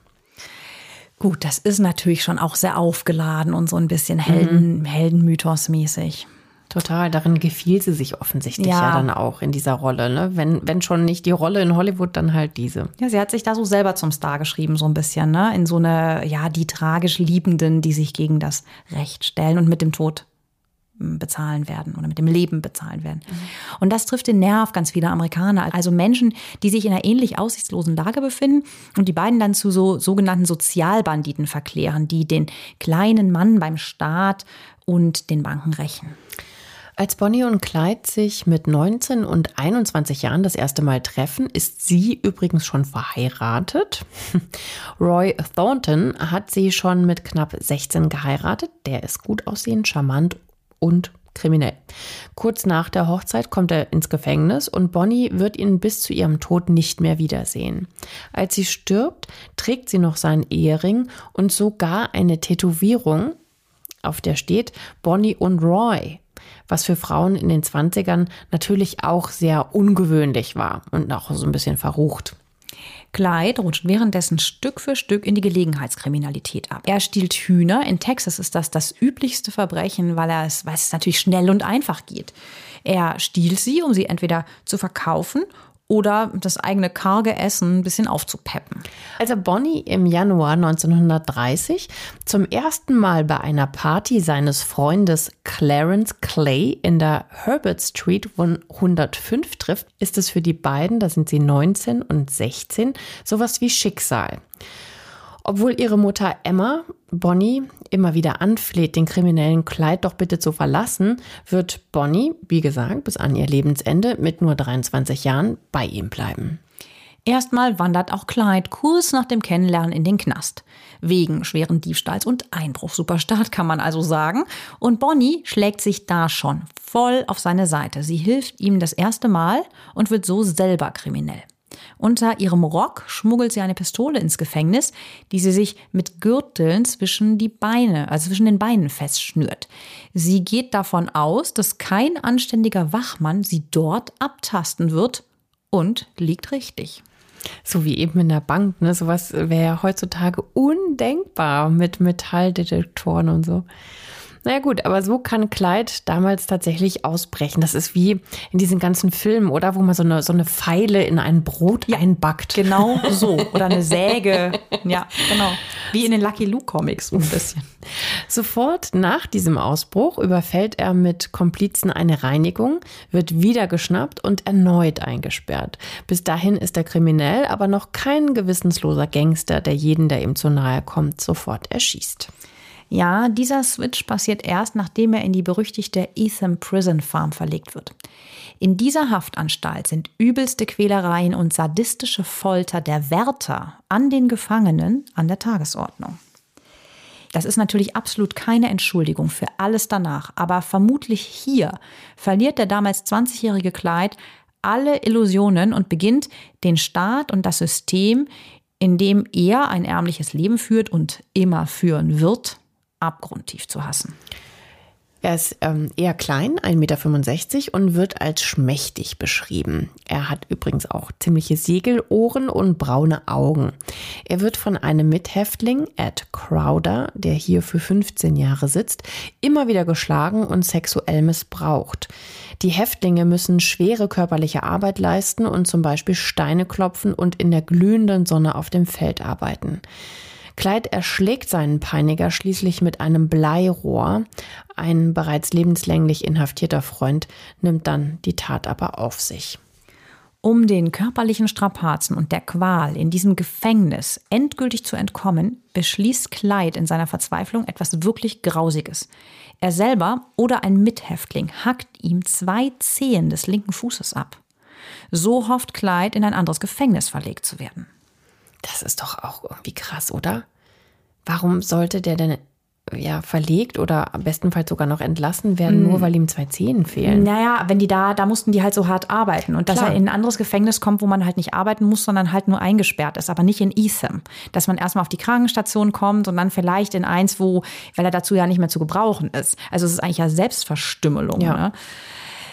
Gut, das ist natürlich schon auch sehr aufgeladen und so ein bisschen Helden, Heldenmythos-mäßig. Total, darin gefiel sie sich offensichtlich ja, Ja. dann auch in dieser Rolle. Ne? Wenn, wenn schon nicht die Rolle in Hollywood, dann halt diese. Ja, sie hat sich da so selber zum Star geschrieben, so ein bisschen, ne? In so eine, ja, die tragisch Liebenden, die sich gegen das Recht stellen und mit dem Tod mm, bezahlen werden oder mit dem Leben bezahlen werden. Und das trifft den Nerv ganz vieler Amerikaner. Also Menschen, die sich in einer ähnlich aussichtslosen Lage befinden und die beiden dann zu so sogenannten Sozialbanditen verklären, die den kleinen Mann beim Staat und den Banken rächen. Als Bonnie und Clyde sich mit 19 und 21 Jahren das erste Mal treffen, ist sie übrigens schon verheiratet. (laughs) Roy Thornton hat sie schon mit knapp 16 geheiratet. Der ist gut aussehend, charmant und kriminell. Kurz nach der Hochzeit kommt er ins Gefängnis und Bonnie wird ihn bis zu ihrem Tod nicht mehr wiedersehen. Als sie stirbt, trägt sie noch seinen Ehering und sogar eine Tätowierung, auf der steht Bonnie und Roy, was für Frauen in den 20ern natürlich auch sehr ungewöhnlich war und auch so ein bisschen verrucht. Clyde rutscht währenddessen Stück für Stück in die Gelegenheitskriminalität ab. Er stiehlt Hühner. In Texas ist das das üblichste Verbrechen, weil, er es, weil es natürlich schnell und einfach geht. Er stiehlt sie, um sie entweder zu verkaufen oder das eigene karge Essen ein bisschen aufzupeppen. Als Bonnie im Januar 1930 zum ersten Mal bei einer Party seines Freundes Clarence Clay in der Herbert Street 105 trifft, ist es für die beiden, da sind sie 19 und 16, sowas wie Schicksal. Obwohl ihre Mutter Emma Bonnie immer wieder anfleht, den kriminellen Clyde doch bitte zu verlassen, wird Bonnie, wie gesagt, bis an ihr Lebensende mit nur 23 Jahren bei ihm bleiben. Erstmal wandert auch Clyde kurz nach dem Kennenlernen in den Knast. Wegen schweren Diebstahls und Einbruch. Super Start kann man also sagen. Und Bonnie schlägt sich da schon voll auf seine Seite. Sie hilft ihm das erste Mal und wird so selber kriminell. Unter ihrem Rock schmuggelt sie eine Pistole ins Gefängnis, die sie sich mit Gürteln zwischen die Beine, also zwischen den Beinen festschnürt. Sie geht davon aus, dass kein anständiger Wachmann sie dort abtasten wird und liegt richtig. So wie eben in der Bank, ne? Sowas wäre ja heutzutage undenkbar mit Metalldetektoren und so. Naja gut, aber so kann Clyde damals tatsächlich ausbrechen. Das ist wie in diesen ganzen Filmen, oder? Wo man so eine, so eine Pfeile in ein Brot ja, einbackt. Genau (laughs) so. Oder eine Säge. Ja, genau. Wie in den Lucky Luke Comics ein (laughs) bisschen. Sofort nach diesem Ausbruch überfällt er mit Komplizen eine Reinigung, wird wieder geschnappt und erneut eingesperrt. Bis dahin ist er kriminell, aber noch kein gewissensloser Gangster, der jeden, der ihm zu nahe kommt, sofort erschießt. Ja, dieser Switch passiert erst, nachdem er in die berüchtigte Etham Prison Farm verlegt wird. In dieser Haftanstalt sind übelste Quälereien und sadistische Folter der Wärter an den Gefangenen an der Tagesordnung. Das ist natürlich absolut keine Entschuldigung für alles danach, aber vermutlich hier verliert der damals 20-jährige Clyde alle Illusionen und beginnt den Staat und das System, in dem er ein ärmliches Leben führt und immer führen wird, abgrundtief zu hassen. Er ist ähm, eher klein, 1,65 Meter und wird als schmächtig beschrieben. Er hat übrigens auch ziemliche Segelohren und braune Augen. Er wird von einem Mithäftling, Ed Crowder, der hier für 15 Jahre sitzt, immer wieder geschlagen und sexuell missbraucht. Die Häftlinge müssen schwere körperliche Arbeit leisten und zum Beispiel Steine klopfen und in der glühenden Sonne auf dem Feld arbeiten. Clyde erschlägt seinen Peiniger schließlich mit einem Bleirohr. Ein bereits lebenslänglich inhaftierter Freund nimmt dann die Tat aber auf sich. Um den körperlichen Strapazen und der Qual in diesem Gefängnis endgültig zu entkommen, beschließt Clyde in seiner Verzweiflung etwas wirklich Grausiges. Er selber oder ein Mithäftling hackt ihm zwei Zehen des linken Fußes ab. So hofft Clyde, in ein anderes Gefängnis verlegt zu werden. Das ist doch auch irgendwie krass, oder? Warum sollte der denn ja, verlegt oder bestenfalls sogar noch entlassen werden, nur hm. weil ihm zwei Zehen fehlen. Naja, wenn die da, da mussten die halt so hart arbeiten. Und dass Klar. er in ein anderes Gefängnis kommt, wo man halt nicht arbeiten muss, sondern halt nur eingesperrt ist, aber nicht in Etham. Dass man erstmal auf die Krankenstation kommt und dann vielleicht in eins, wo, weil er dazu ja nicht mehr zu gebrauchen ist. Also es ist eigentlich ja Selbstverstümmelung. Ja. Ne?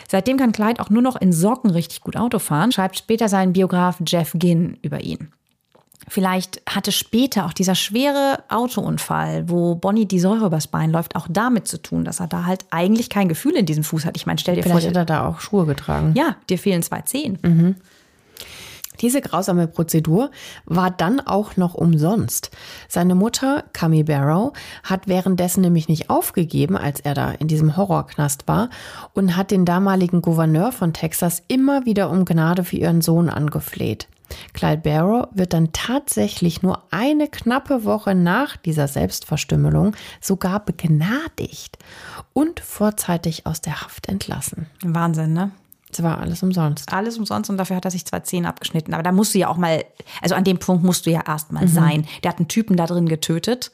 Seitdem kann Clyde auch nur noch in Socken richtig gut Auto fahren, schreibt später sein Biograf Jeff Ginn über ihn. Vielleicht hatte später auch dieser schwere Autounfall, wo Bonnie die Säure übers Bein läuft, auch damit zu tun, dass er da halt eigentlich kein Gefühl in diesem Fuß hat. Ich meine, stell dir Vielleicht vor. Vielleicht hat er da auch Schuhe getragen. Ja, dir fehlen zwei Zehen. Mhm. Diese grausame Prozedur war dann auch noch umsonst. Seine Mutter, Cami Barrow, hat währenddessen nämlich nicht aufgegeben, als er da in diesem Horrorknast war, und hat den damaligen Gouverneur von Texas immer wieder um Gnade für ihren Sohn angefleht. Clyde Barrow wird dann tatsächlich nur eine knappe Woche nach dieser Selbstverstümmelung sogar begnadigt und vorzeitig aus der Haft entlassen. Wahnsinn, ne? Es war alles umsonst. Alles umsonst und dafür hat er sich zwei Zehen abgeschnitten. Aber da musst du ja auch mal, also an dem Punkt musst du ja erstmal mhm. sein. Der hat einen Typen da drin getötet.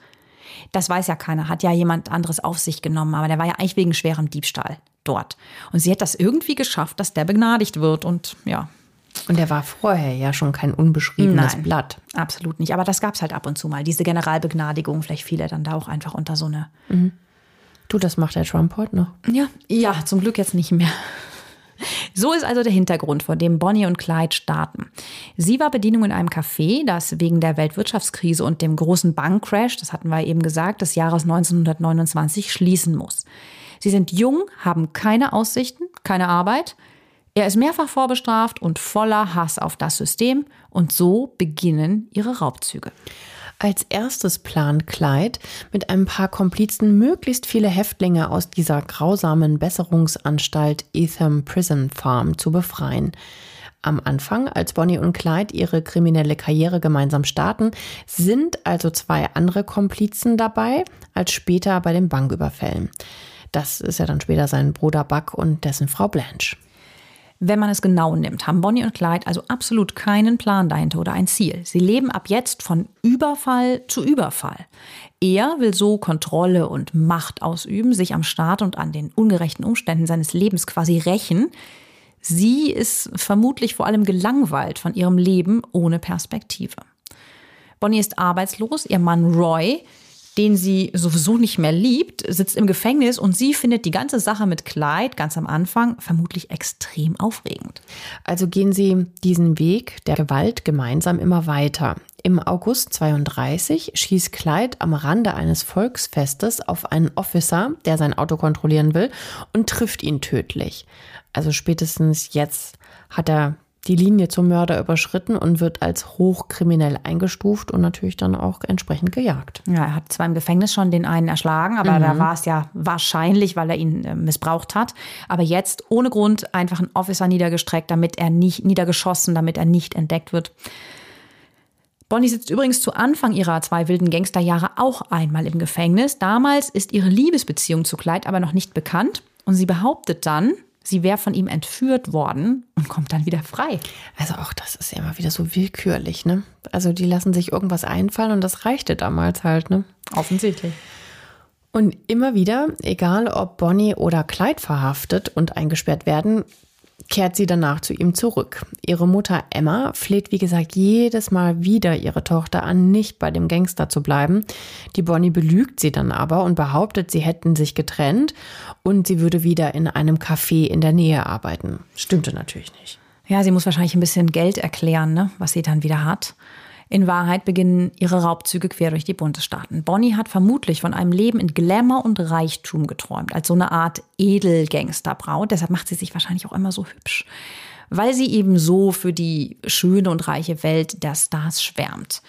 Das weiß ja keiner, hat ja jemand anderes auf sich genommen, aber der war ja eigentlich wegen schwerem Diebstahl dort. Und sie hat das irgendwie geschafft, dass der begnadigt wird und ja, und er war vorher ja schon kein unbeschriebenes Nein, Blatt. Absolut nicht. Aber das gab es halt ab und zu mal. Diese Generalbegnadigung, vielleicht fiel er dann da auch einfach unter so eine. Mhm. Du, das macht der Trump heute noch. Ja, ja, zum Glück jetzt nicht mehr. So ist also der Hintergrund, vor dem Bonnie und Clyde starten. Sie war Bedienung in einem Café, das wegen der Weltwirtschaftskrise und dem großen Bankcrash, das hatten wir eben gesagt, des Jahres 1929 schließen muss. Sie sind jung, haben keine Aussichten, keine Arbeit, Er ist mehrfach vorbestraft und voller Hass auf das System und so beginnen ihre Raubzüge. Als erstes plant Clyde, mit ein paar Komplizen möglichst viele Häftlinge aus dieser grausamen Besserungsanstalt Etham Prison Farm zu befreien. Am Anfang, als Bonnie und Clyde ihre kriminelle Karriere gemeinsam starten, sind also zwei andere Komplizen dabei, als später bei den Banküberfällen. Das ist ja dann später sein Bruder Buck und dessen Frau Blanche. Wenn man es genau nimmt, haben Bonnie und Clyde also absolut keinen Plan dahinter oder ein Ziel. Sie leben ab jetzt von Überfall zu Überfall. Er will so Kontrolle und Macht ausüben, sich am Staat und an den ungerechten Umständen seines Lebens quasi rächen. Sie ist vermutlich vor allem gelangweilt von ihrem Leben ohne Perspektive. Bonnie ist arbeitslos, ihr Mann Roy den sie sowieso nicht mehr liebt, sitzt im Gefängnis und sie findet die ganze Sache mit Clyde ganz am Anfang vermutlich extrem aufregend. Also gehen sie diesen Weg der Gewalt gemeinsam immer weiter. Im August 32 schießt Clyde am Rande eines Volksfestes auf einen Officer, der sein Auto kontrollieren will, und trifft ihn tödlich. Also spätestens jetzt hat er die Linie zum Mörder überschritten und wird als hochkriminell eingestuft und natürlich dann auch entsprechend gejagt. Ja, er hat zwar im Gefängnis schon den einen erschlagen, aber mhm. da war es ja wahrscheinlich, weil er ihn äh, missbraucht hat. Aber jetzt ohne Grund einfach ein Officer niedergestreckt, damit er nicht niedergeschossen, damit er nicht entdeckt wird. Bonnie sitzt übrigens zu Anfang ihrer zwei wilden Gangsterjahre auch einmal im Gefängnis. Damals ist ihre Liebesbeziehung zu Clyde aber noch nicht bekannt und sie behauptet dann, sie wäre von ihm entführt worden und kommt dann wieder frei. Also auch das ist ja immer wieder so willkürlich, ne? Also die lassen sich irgendwas einfallen und das reichte damals halt, ne? Offensichtlich. Und immer wieder, egal ob Bonnie oder Clyde verhaftet und eingesperrt werden, kehrt sie danach zu ihm zurück. Ihre Mutter Emma fleht, wie gesagt, jedes Mal wieder ihre Tochter an, nicht bei dem Gangster zu bleiben. Die Bonnie belügt sie dann aber und behauptet, sie hätten sich getrennt und sie würde wieder in einem Café in der Nähe arbeiten. Stimmte natürlich nicht. Ja, sie muss wahrscheinlich ein bisschen Geld erklären, ne, was sie dann wieder hat. In Wahrheit beginnen ihre Raubzüge quer durch die Bundesstaaten. Bonnie hat vermutlich von einem Leben in Glamour und Reichtum geträumt, als so eine Art Edelgangsterbraut. Deshalb macht sie sich wahrscheinlich auch immer so hübsch, weil sie eben so für die schöne und reiche Welt der Stars schwärmt.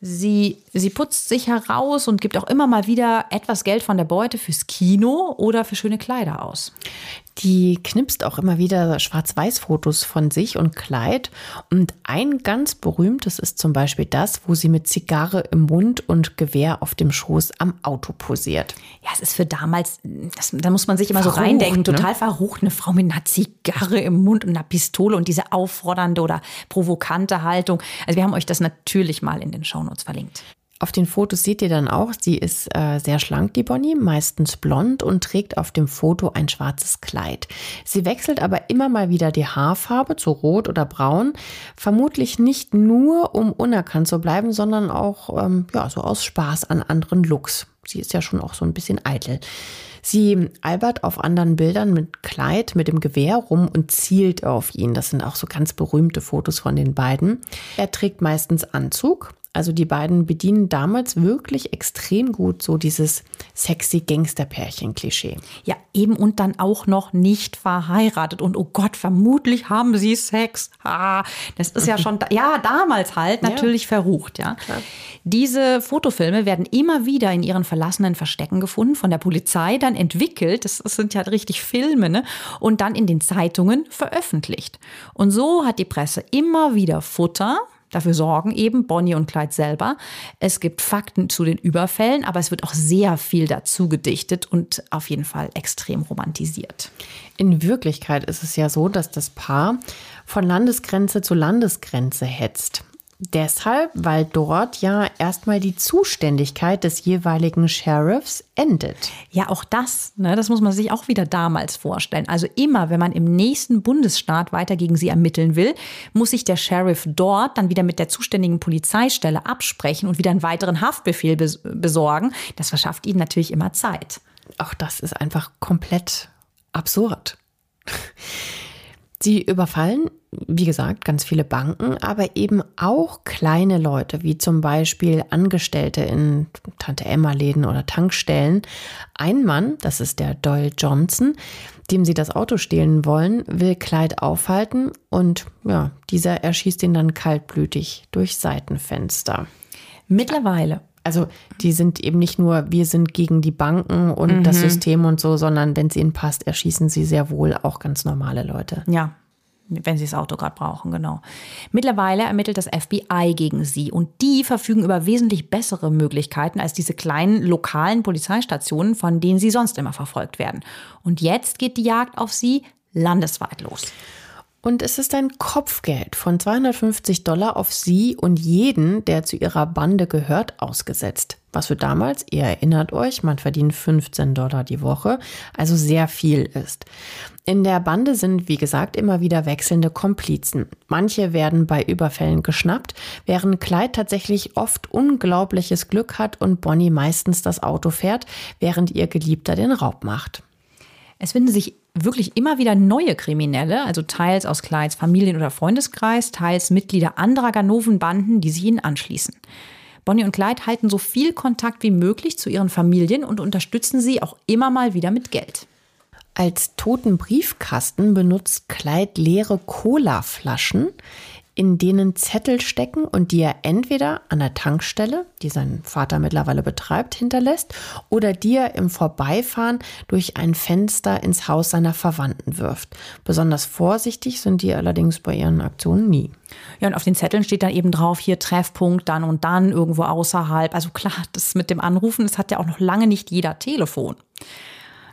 Sie, sie putzt sich heraus und gibt auch immer mal wieder etwas Geld von der Beute fürs Kino oder für schöne Kleider aus. Die knipst auch immer wieder Schwarz-Weiß-Fotos von sich und Kleid. Und ein ganz berühmtes ist zum Beispiel das, wo sie mit Zigarre im Mund und Gewehr auf dem Schoß am Auto posiert. Ja, es ist für damals, das, da muss man sich immer verrucht, so reindenken, ne? total verrucht. Eine Frau mit einer Zigarre im Mund und einer Pistole und diese auffordernde oder provokante Haltung. Also wir haben euch das natürlich mal in den Shownotes verlinkt. Auf den Fotos seht ihr dann auch, sie ist äh, sehr schlank, die Bonnie, meistens blond und trägt auf dem Foto ein schwarzes Kleid. Sie wechselt aber immer mal wieder die Haarfarbe zu rot oder braun, vermutlich nicht nur, um unerkannt zu bleiben, sondern auch ähm, ja, so aus Spaß an anderen Looks. Sie ist ja schon auch so ein bisschen eitel. Sie albert auf anderen Bildern mit Kleid, mit dem Gewehr rum und zielt auf ihn. Das sind auch so ganz berühmte Fotos von den beiden. Er trägt meistens Anzug, also die beiden bedienen damals wirklich extrem gut so dieses sexy Gangsterpärchen-Klischee. Ja, eben und dann auch noch nicht verheiratet. Und oh Gott, vermutlich haben sie Sex. Ah, das ist ja schon, ja, damals halt natürlich ja. verrucht, ja. Klar. Diese Fotofilme werden immer wieder in ihren verlassenen Verstecken gefunden, von der Polizei dann entwickelt. Das, das sind ja richtig Filme, ne? Und dann in den Zeitungen veröffentlicht. Und so hat die Presse immer wieder Futter Dafür sorgen eben Bonnie und Clyde selber. Es gibt Fakten zu den Überfällen, aber es wird auch sehr viel dazu gedichtet und auf jeden Fall extrem romantisiert. In Wirklichkeit ist es ja so, dass das Paar von Landesgrenze zu Landesgrenze hetzt. Deshalb, weil dort ja erstmal die Zuständigkeit des jeweiligen Sheriffs endet. Ja, auch das, ne, das muss man sich auch wieder damals vorstellen. Also immer, wenn man im nächsten Bundesstaat weiter gegen sie ermitteln will, muss sich der Sheriff dort dann wieder mit der zuständigen Polizeistelle absprechen und wieder einen weiteren Haftbefehl besorgen. Das verschafft ihnen natürlich immer Zeit. Auch das ist einfach komplett absurd. Sie überfallen, wie gesagt, ganz viele Banken, aber eben auch kleine Leute, wie zum Beispiel Angestellte in Tante-Emma-Läden oder Tankstellen. Ein Mann, das ist der Doyle Johnson, dem sie das Auto stehlen wollen, will Clyde aufhalten und ja, dieser erschießt ihn dann kaltblütig durch Seitenfenster. Mittlerweile also die sind eben nicht nur, wir sind gegen die Banken und mhm. das System und so, sondern wenn es ihnen passt, erschießen sie sehr wohl auch ganz normale Leute. Ja, wenn sie das Auto gerade brauchen, genau. Mittlerweile ermittelt das FBI gegen sie und die verfügen über wesentlich bessere Möglichkeiten als diese kleinen lokalen Polizeistationen, von denen sie sonst immer verfolgt werden. Und jetzt geht die Jagd auf sie landesweit los. Und es ist ein Kopfgeld von 250 Dollar auf sie und jeden, der zu ihrer Bande gehört, ausgesetzt. Was für damals, ihr erinnert euch, man verdient 15 Dollar die Woche, also sehr viel ist. In der Bande sind, wie gesagt, immer wieder wechselnde Komplizen. Manche werden bei Überfällen geschnappt, während Clyde tatsächlich oft unglaubliches Glück hat und Bonnie meistens das Auto fährt, während ihr Geliebter den Raub macht. Es finden sich wirklich immer wieder neue Kriminelle, also teils aus Clydes Familien- oder Freundeskreis, teils Mitglieder anderer Ganovenbanden, die sich ihnen anschließen. Bonnie und Clyde halten so viel Kontakt wie möglich zu ihren Familien und unterstützen sie auch immer mal wieder mit Geld. Als toten Briefkasten benutzt Clyde leere Colaflaschen, in denen Zettel stecken und die er entweder an der Tankstelle, die sein Vater mittlerweile betreibt, hinterlässt oder die er im Vorbeifahren durch ein Fenster ins Haus seiner Verwandten wirft. Besonders vorsichtig sind die allerdings bei ihren Aktionen nie. Ja, und auf den Zetteln steht dann eben drauf, hier Treffpunkt, dann und dann, irgendwo außerhalb. Also klar, das mit dem Anrufen, das hat ja auch noch lange nicht jeder Telefon.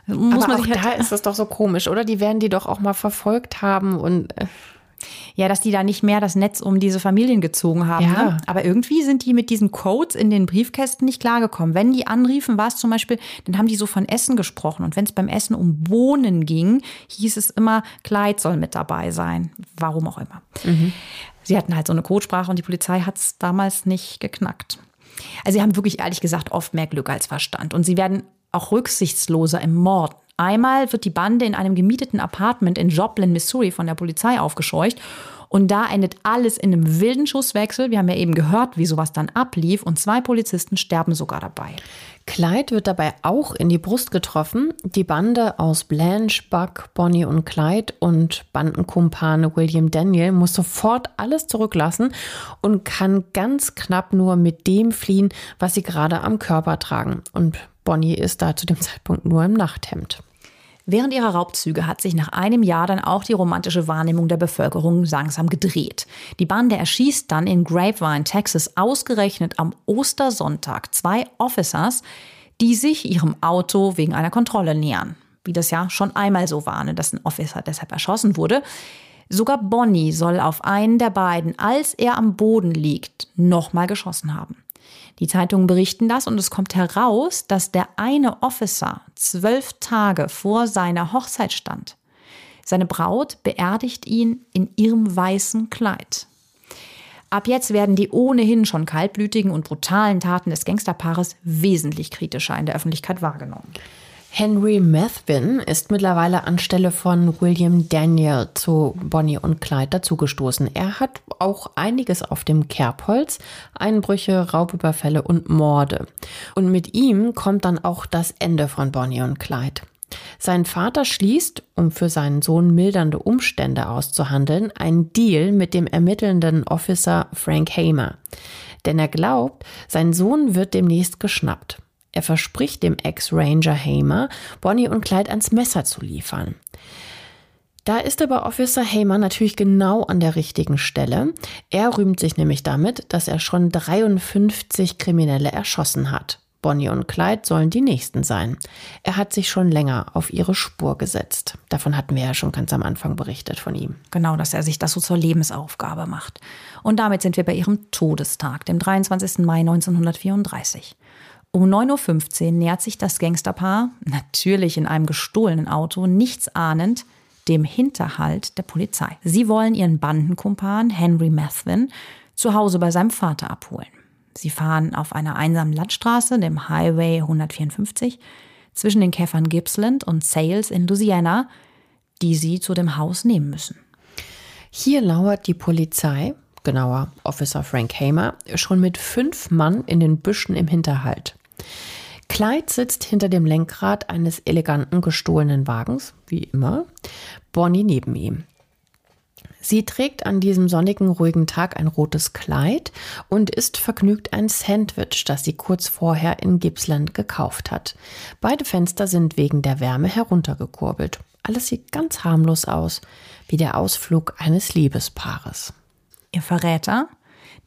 Muss Aber man auch halt da ist das doch so komisch, oder? Die werden die doch auch mal verfolgt haben und äh, ja, dass die da nicht mehr das Netz um diese Familien gezogen haben. Ja. Ne? Aber irgendwie sind die mit diesen Codes in den Briefkästen nicht klargekommen. Wenn die anriefen, war es zum Beispiel, dann haben die so von Essen gesprochen. Und wenn es beim Essen um Bohnen ging, hieß es immer, Kleid soll mit dabei sein. Warum auch immer. Mhm. Sie hatten halt so eine Codesprache und die Polizei hat es damals nicht geknackt. Also sie haben wirklich ehrlich gesagt oft mehr Glück als Verstand. Und sie werden auch rücksichtsloser im Morden. Einmal wird die Bande in einem gemieteten Apartment in Joplin, Missouri von der Polizei aufgescheucht. Und da endet alles in einem wilden Schusswechsel. Wir haben ja eben gehört, wie sowas dann ablief. Und zwei Polizisten sterben sogar dabei. Clyde wird dabei auch in die Brust getroffen. Die Bande aus Blanche, Buck, Bonnie und Clyde und Bandenkumpane William Daniel muss sofort alles zurücklassen und kann ganz knapp nur mit dem fliehen, was sie gerade am Körper tragen. Und Bonnie ist da zu dem Zeitpunkt nur im Nachthemd. Während ihrer Raubzüge hat sich nach einem Jahr dann auch die romantische Wahrnehmung der Bevölkerung langsam gedreht. Die Bande erschießt dann in Grapevine, Texas, ausgerechnet am Ostersonntag zwei Officers, die sich ihrem Auto wegen einer Kontrolle nähern. Wie das ja schon einmal so war, ne, dass ein Officer deshalb erschossen wurde. Sogar Bonnie soll auf einen der beiden, als er am Boden liegt, nochmal geschossen haben. Die Zeitungen berichten das und es kommt heraus, dass der eine Officer zwölf Tage vor seiner Hochzeit stand. Seine Braut beerdigt ihn in ihrem weißen Kleid. Ab jetzt werden die ohnehin schon kaltblütigen und brutalen Taten des Gangsterpaares wesentlich kritischer in der Öffentlichkeit wahrgenommen. Henry Methvin ist mittlerweile anstelle von William Daniel zu Bonnie und Clyde dazugestoßen. Er hat auch einiges auf dem Kerbholz, Einbrüche, Raubüberfälle und Morde. Und mit ihm kommt dann auch das Ende von Bonnie und Clyde. Sein Vater schließt, um für seinen Sohn mildernde Umstände auszuhandeln, einen Deal mit dem ermittelnden Officer Frank Hamer. Denn er glaubt, sein Sohn wird demnächst geschnappt. Er verspricht dem Ex-Ranger Hamer, Bonnie und Clyde ans Messer zu liefern. Da ist aber Officer Hamer natürlich genau an der richtigen Stelle. Er rühmt sich nämlich damit, dass er schon 53 Kriminelle erschossen hat. Bonnie und Clyde sollen die nächsten sein. Er hat sich schon länger auf ihre Spur gesetzt. Davon hatten wir ja schon ganz am Anfang berichtet von ihm. Genau, dass er sich das so zur Lebensaufgabe macht. Und damit sind wir bei ihrem Todestag, dem 23. Mai 1934. Um 9.15 Uhr nähert sich das Gangsterpaar, natürlich in einem gestohlenen Auto, nichts ahnend, dem Hinterhalt der Polizei. Sie wollen ihren Bandenkumpan Henry Methvin zu Hause bei seinem Vater abholen. Sie fahren auf einer einsamen Landstraße, dem Highway 154, zwischen den Käfern Gippsland und Sales in Louisiana, die sie zu dem Haus nehmen müssen. Hier lauert die Polizei, genauer Officer Frank Hamer, schon mit fünf Mann in den Büschen im Hinterhalt. Clyde sitzt hinter dem Lenkrad eines eleganten gestohlenen Wagens, wie immer, Bonnie neben ihm. Sie trägt an diesem sonnigen, ruhigen Tag ein rotes Kleid und isst vergnügt ein Sandwich, das sie kurz vorher in Gippsland gekauft hat. Beide Fenster sind wegen der Wärme heruntergekurbelt. Alles sieht ganz harmlos aus, wie der Ausflug eines Liebespaares. Ihr Verräter,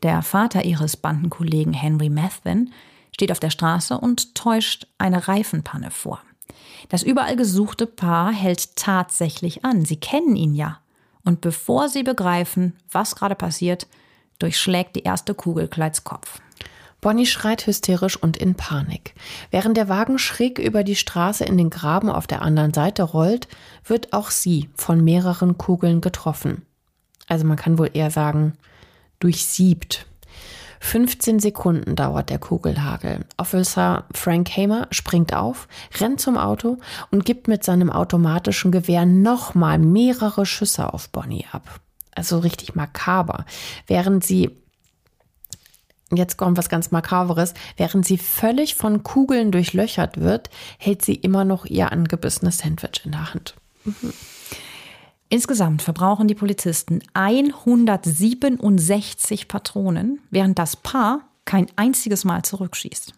der Vater ihres Bandenkollegen Henry Methvin, steht auf der Straße und täuscht eine Reifenpanne vor. Das überall gesuchte Paar hält tatsächlich an. Sie kennen ihn ja. Und bevor sie begreifen, was gerade passiert, durchschlägt die erste Kugel Kleids Kopf. Bonnie schreit hysterisch und in Panik. Während der Wagen schräg über die Straße in den Graben auf der anderen Seite rollt, wird auch sie von mehreren Kugeln getroffen. Also man kann wohl eher sagen, durchsiebt. 15 Sekunden dauert der Kugelhagel. Officer Frank Hamer springt auf, rennt zum Auto und gibt mit seinem automatischen Gewehr nochmal mehrere Schüsse auf Bonnie ab. Also richtig makaber. Während sie Jetzt kommt was ganz Makaberes. Während sie völlig von Kugeln durchlöchert wird, hält sie immer noch ihr angebissenes Sandwich in der Hand. Mhm. Insgesamt verbrauchen die Polizisten 167 Patronen, während das Paar kein einziges Mal zurückschießt.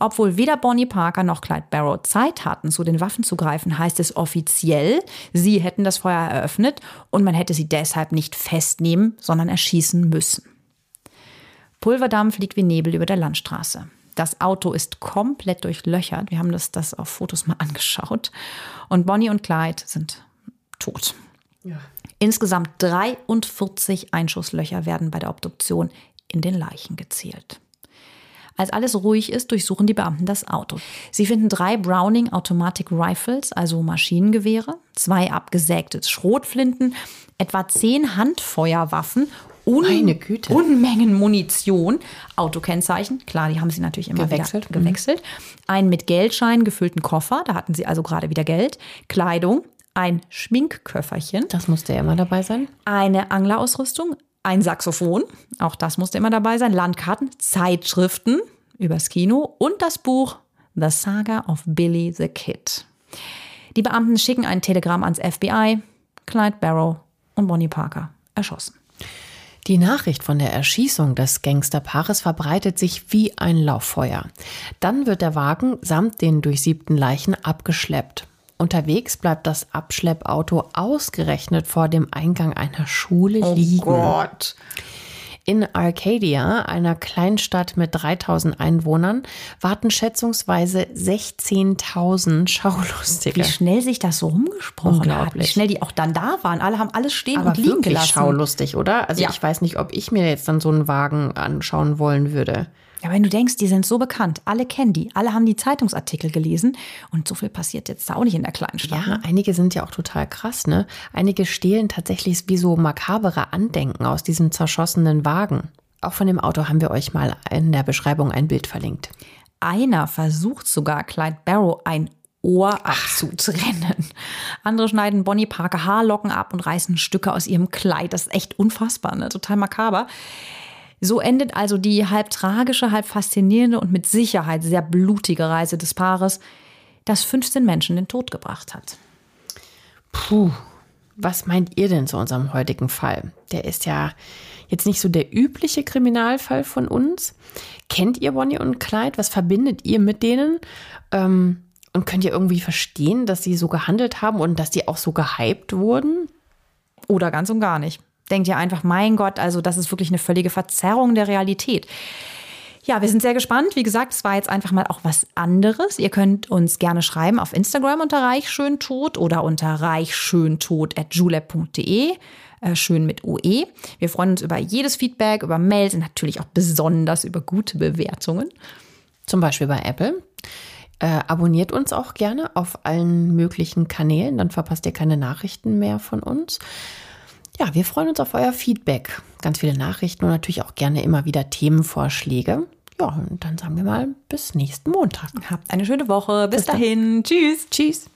Obwohl weder Bonnie Parker noch Clyde Barrow Zeit hatten, zu den Waffen zu greifen, heißt es offiziell, sie hätten das Feuer eröffnet und man hätte sie deshalb nicht festnehmen, sondern erschießen müssen. Pulverdampf liegt wie Nebel über der Landstraße. Das Auto ist komplett durchlöchert. Wir haben das, das auf Fotos mal (laughs) angeschaut. Und Bonnie und Clyde sind tot. Ja. Insgesamt 43 Einschusslöcher werden bei der Obduktion in den Leichen gezählt. Als alles ruhig ist, durchsuchen die Beamten das Auto. Sie finden drei Browning Automatic Rifles, also Maschinengewehre, zwei abgesägte Schrotflinten, etwa zehn Handfeuerwaffen Un Unmengen Munition, Autokennzeichen, klar, die haben sie natürlich immer gewechselt. gewechselt. Einen mit Geldscheinen gefüllten Koffer, da hatten sie also gerade wieder Geld, Kleidung, ein Schminkköfferchen. Das musste immer dabei sein. Eine Anglerausrüstung, ein Saxophon, auch das musste immer dabei sein, Landkarten, Zeitschriften übers Kino und das Buch The Saga of Billy the Kid. Die Beamten schicken ein Telegramm ans FBI, Clyde Barrow und Bonnie Parker erschossen. Die Nachricht von der Erschießung des Gangsterpaares verbreitet sich wie ein Lauffeuer. Dann wird der Wagen samt den durchsiebten Leichen abgeschleppt. Unterwegs bleibt das Abschleppauto ausgerechnet vor dem Eingang einer Schule oh liegen. Oh Gott. In Arcadia, einer Kleinstadt mit 3000 Einwohnern, warten schätzungsweise 16.000 Schaulustige. Wie schnell sich das so rumgesprochen hat. Wie schnell die auch dann da waren. Alle haben alles stehen Aber und liegen gelassen. schaulustig, oder? Also ja. ich weiß nicht, ob ich mir jetzt dann so einen Wagen anschauen wollen würde. Ja, wenn du denkst, die sind so bekannt, alle kennen die, alle haben die Zeitungsartikel gelesen und so viel passiert jetzt da auch nicht in der kleinen Stadt. Ja, ne? einige sind ja auch total krass, ne? Einige stehlen tatsächlich wie so makabere Andenken aus diesem zerschossenen Wagen. Auch von dem Auto haben wir euch mal in der Beschreibung ein Bild verlinkt. Einer versucht sogar Clyde Barrow ein Ohr abzutrennen. Andere schneiden Bonnie Parker Haarlocken ab und reißen Stücke aus ihrem Kleid. Das ist echt unfassbar, ne? Total makaber. So endet also die halb tragische, halb faszinierende und mit Sicherheit sehr blutige Reise des Paares, das 15 Menschen den Tod gebracht hat. Puh, was meint ihr denn zu unserem heutigen Fall? Der ist ja jetzt nicht so der übliche Kriminalfall von uns. Kennt ihr Bonnie und Clyde? Was verbindet ihr mit denen? Ähm, und könnt ihr irgendwie verstehen, dass sie so gehandelt haben und dass die auch so gehypt wurden? Oder ganz und gar nicht denkt ihr einfach, mein Gott, also das ist wirklich eine völlige Verzerrung der Realität. Ja, wir sind sehr gespannt. Wie gesagt, es war jetzt einfach mal auch was anderes. Ihr könnt uns gerne schreiben auf Instagram unter reichschöntod oder unter reichschöntod.julep.de. Äh, schön mit OE. Wir freuen uns über jedes Feedback, über Mails und natürlich auch besonders über gute Bewertungen. Zum Beispiel bei Apple. Äh, abonniert uns auch gerne auf allen möglichen Kanälen, dann verpasst ihr keine Nachrichten mehr von uns. Ja, wir freuen uns auf euer Feedback. Ganz viele Nachrichten und natürlich auch gerne immer wieder Themenvorschläge. Ja, und dann sagen wir mal bis nächsten Montag. Habt eine schöne Woche. Bis, bis dahin. Tschüss. Tschüss.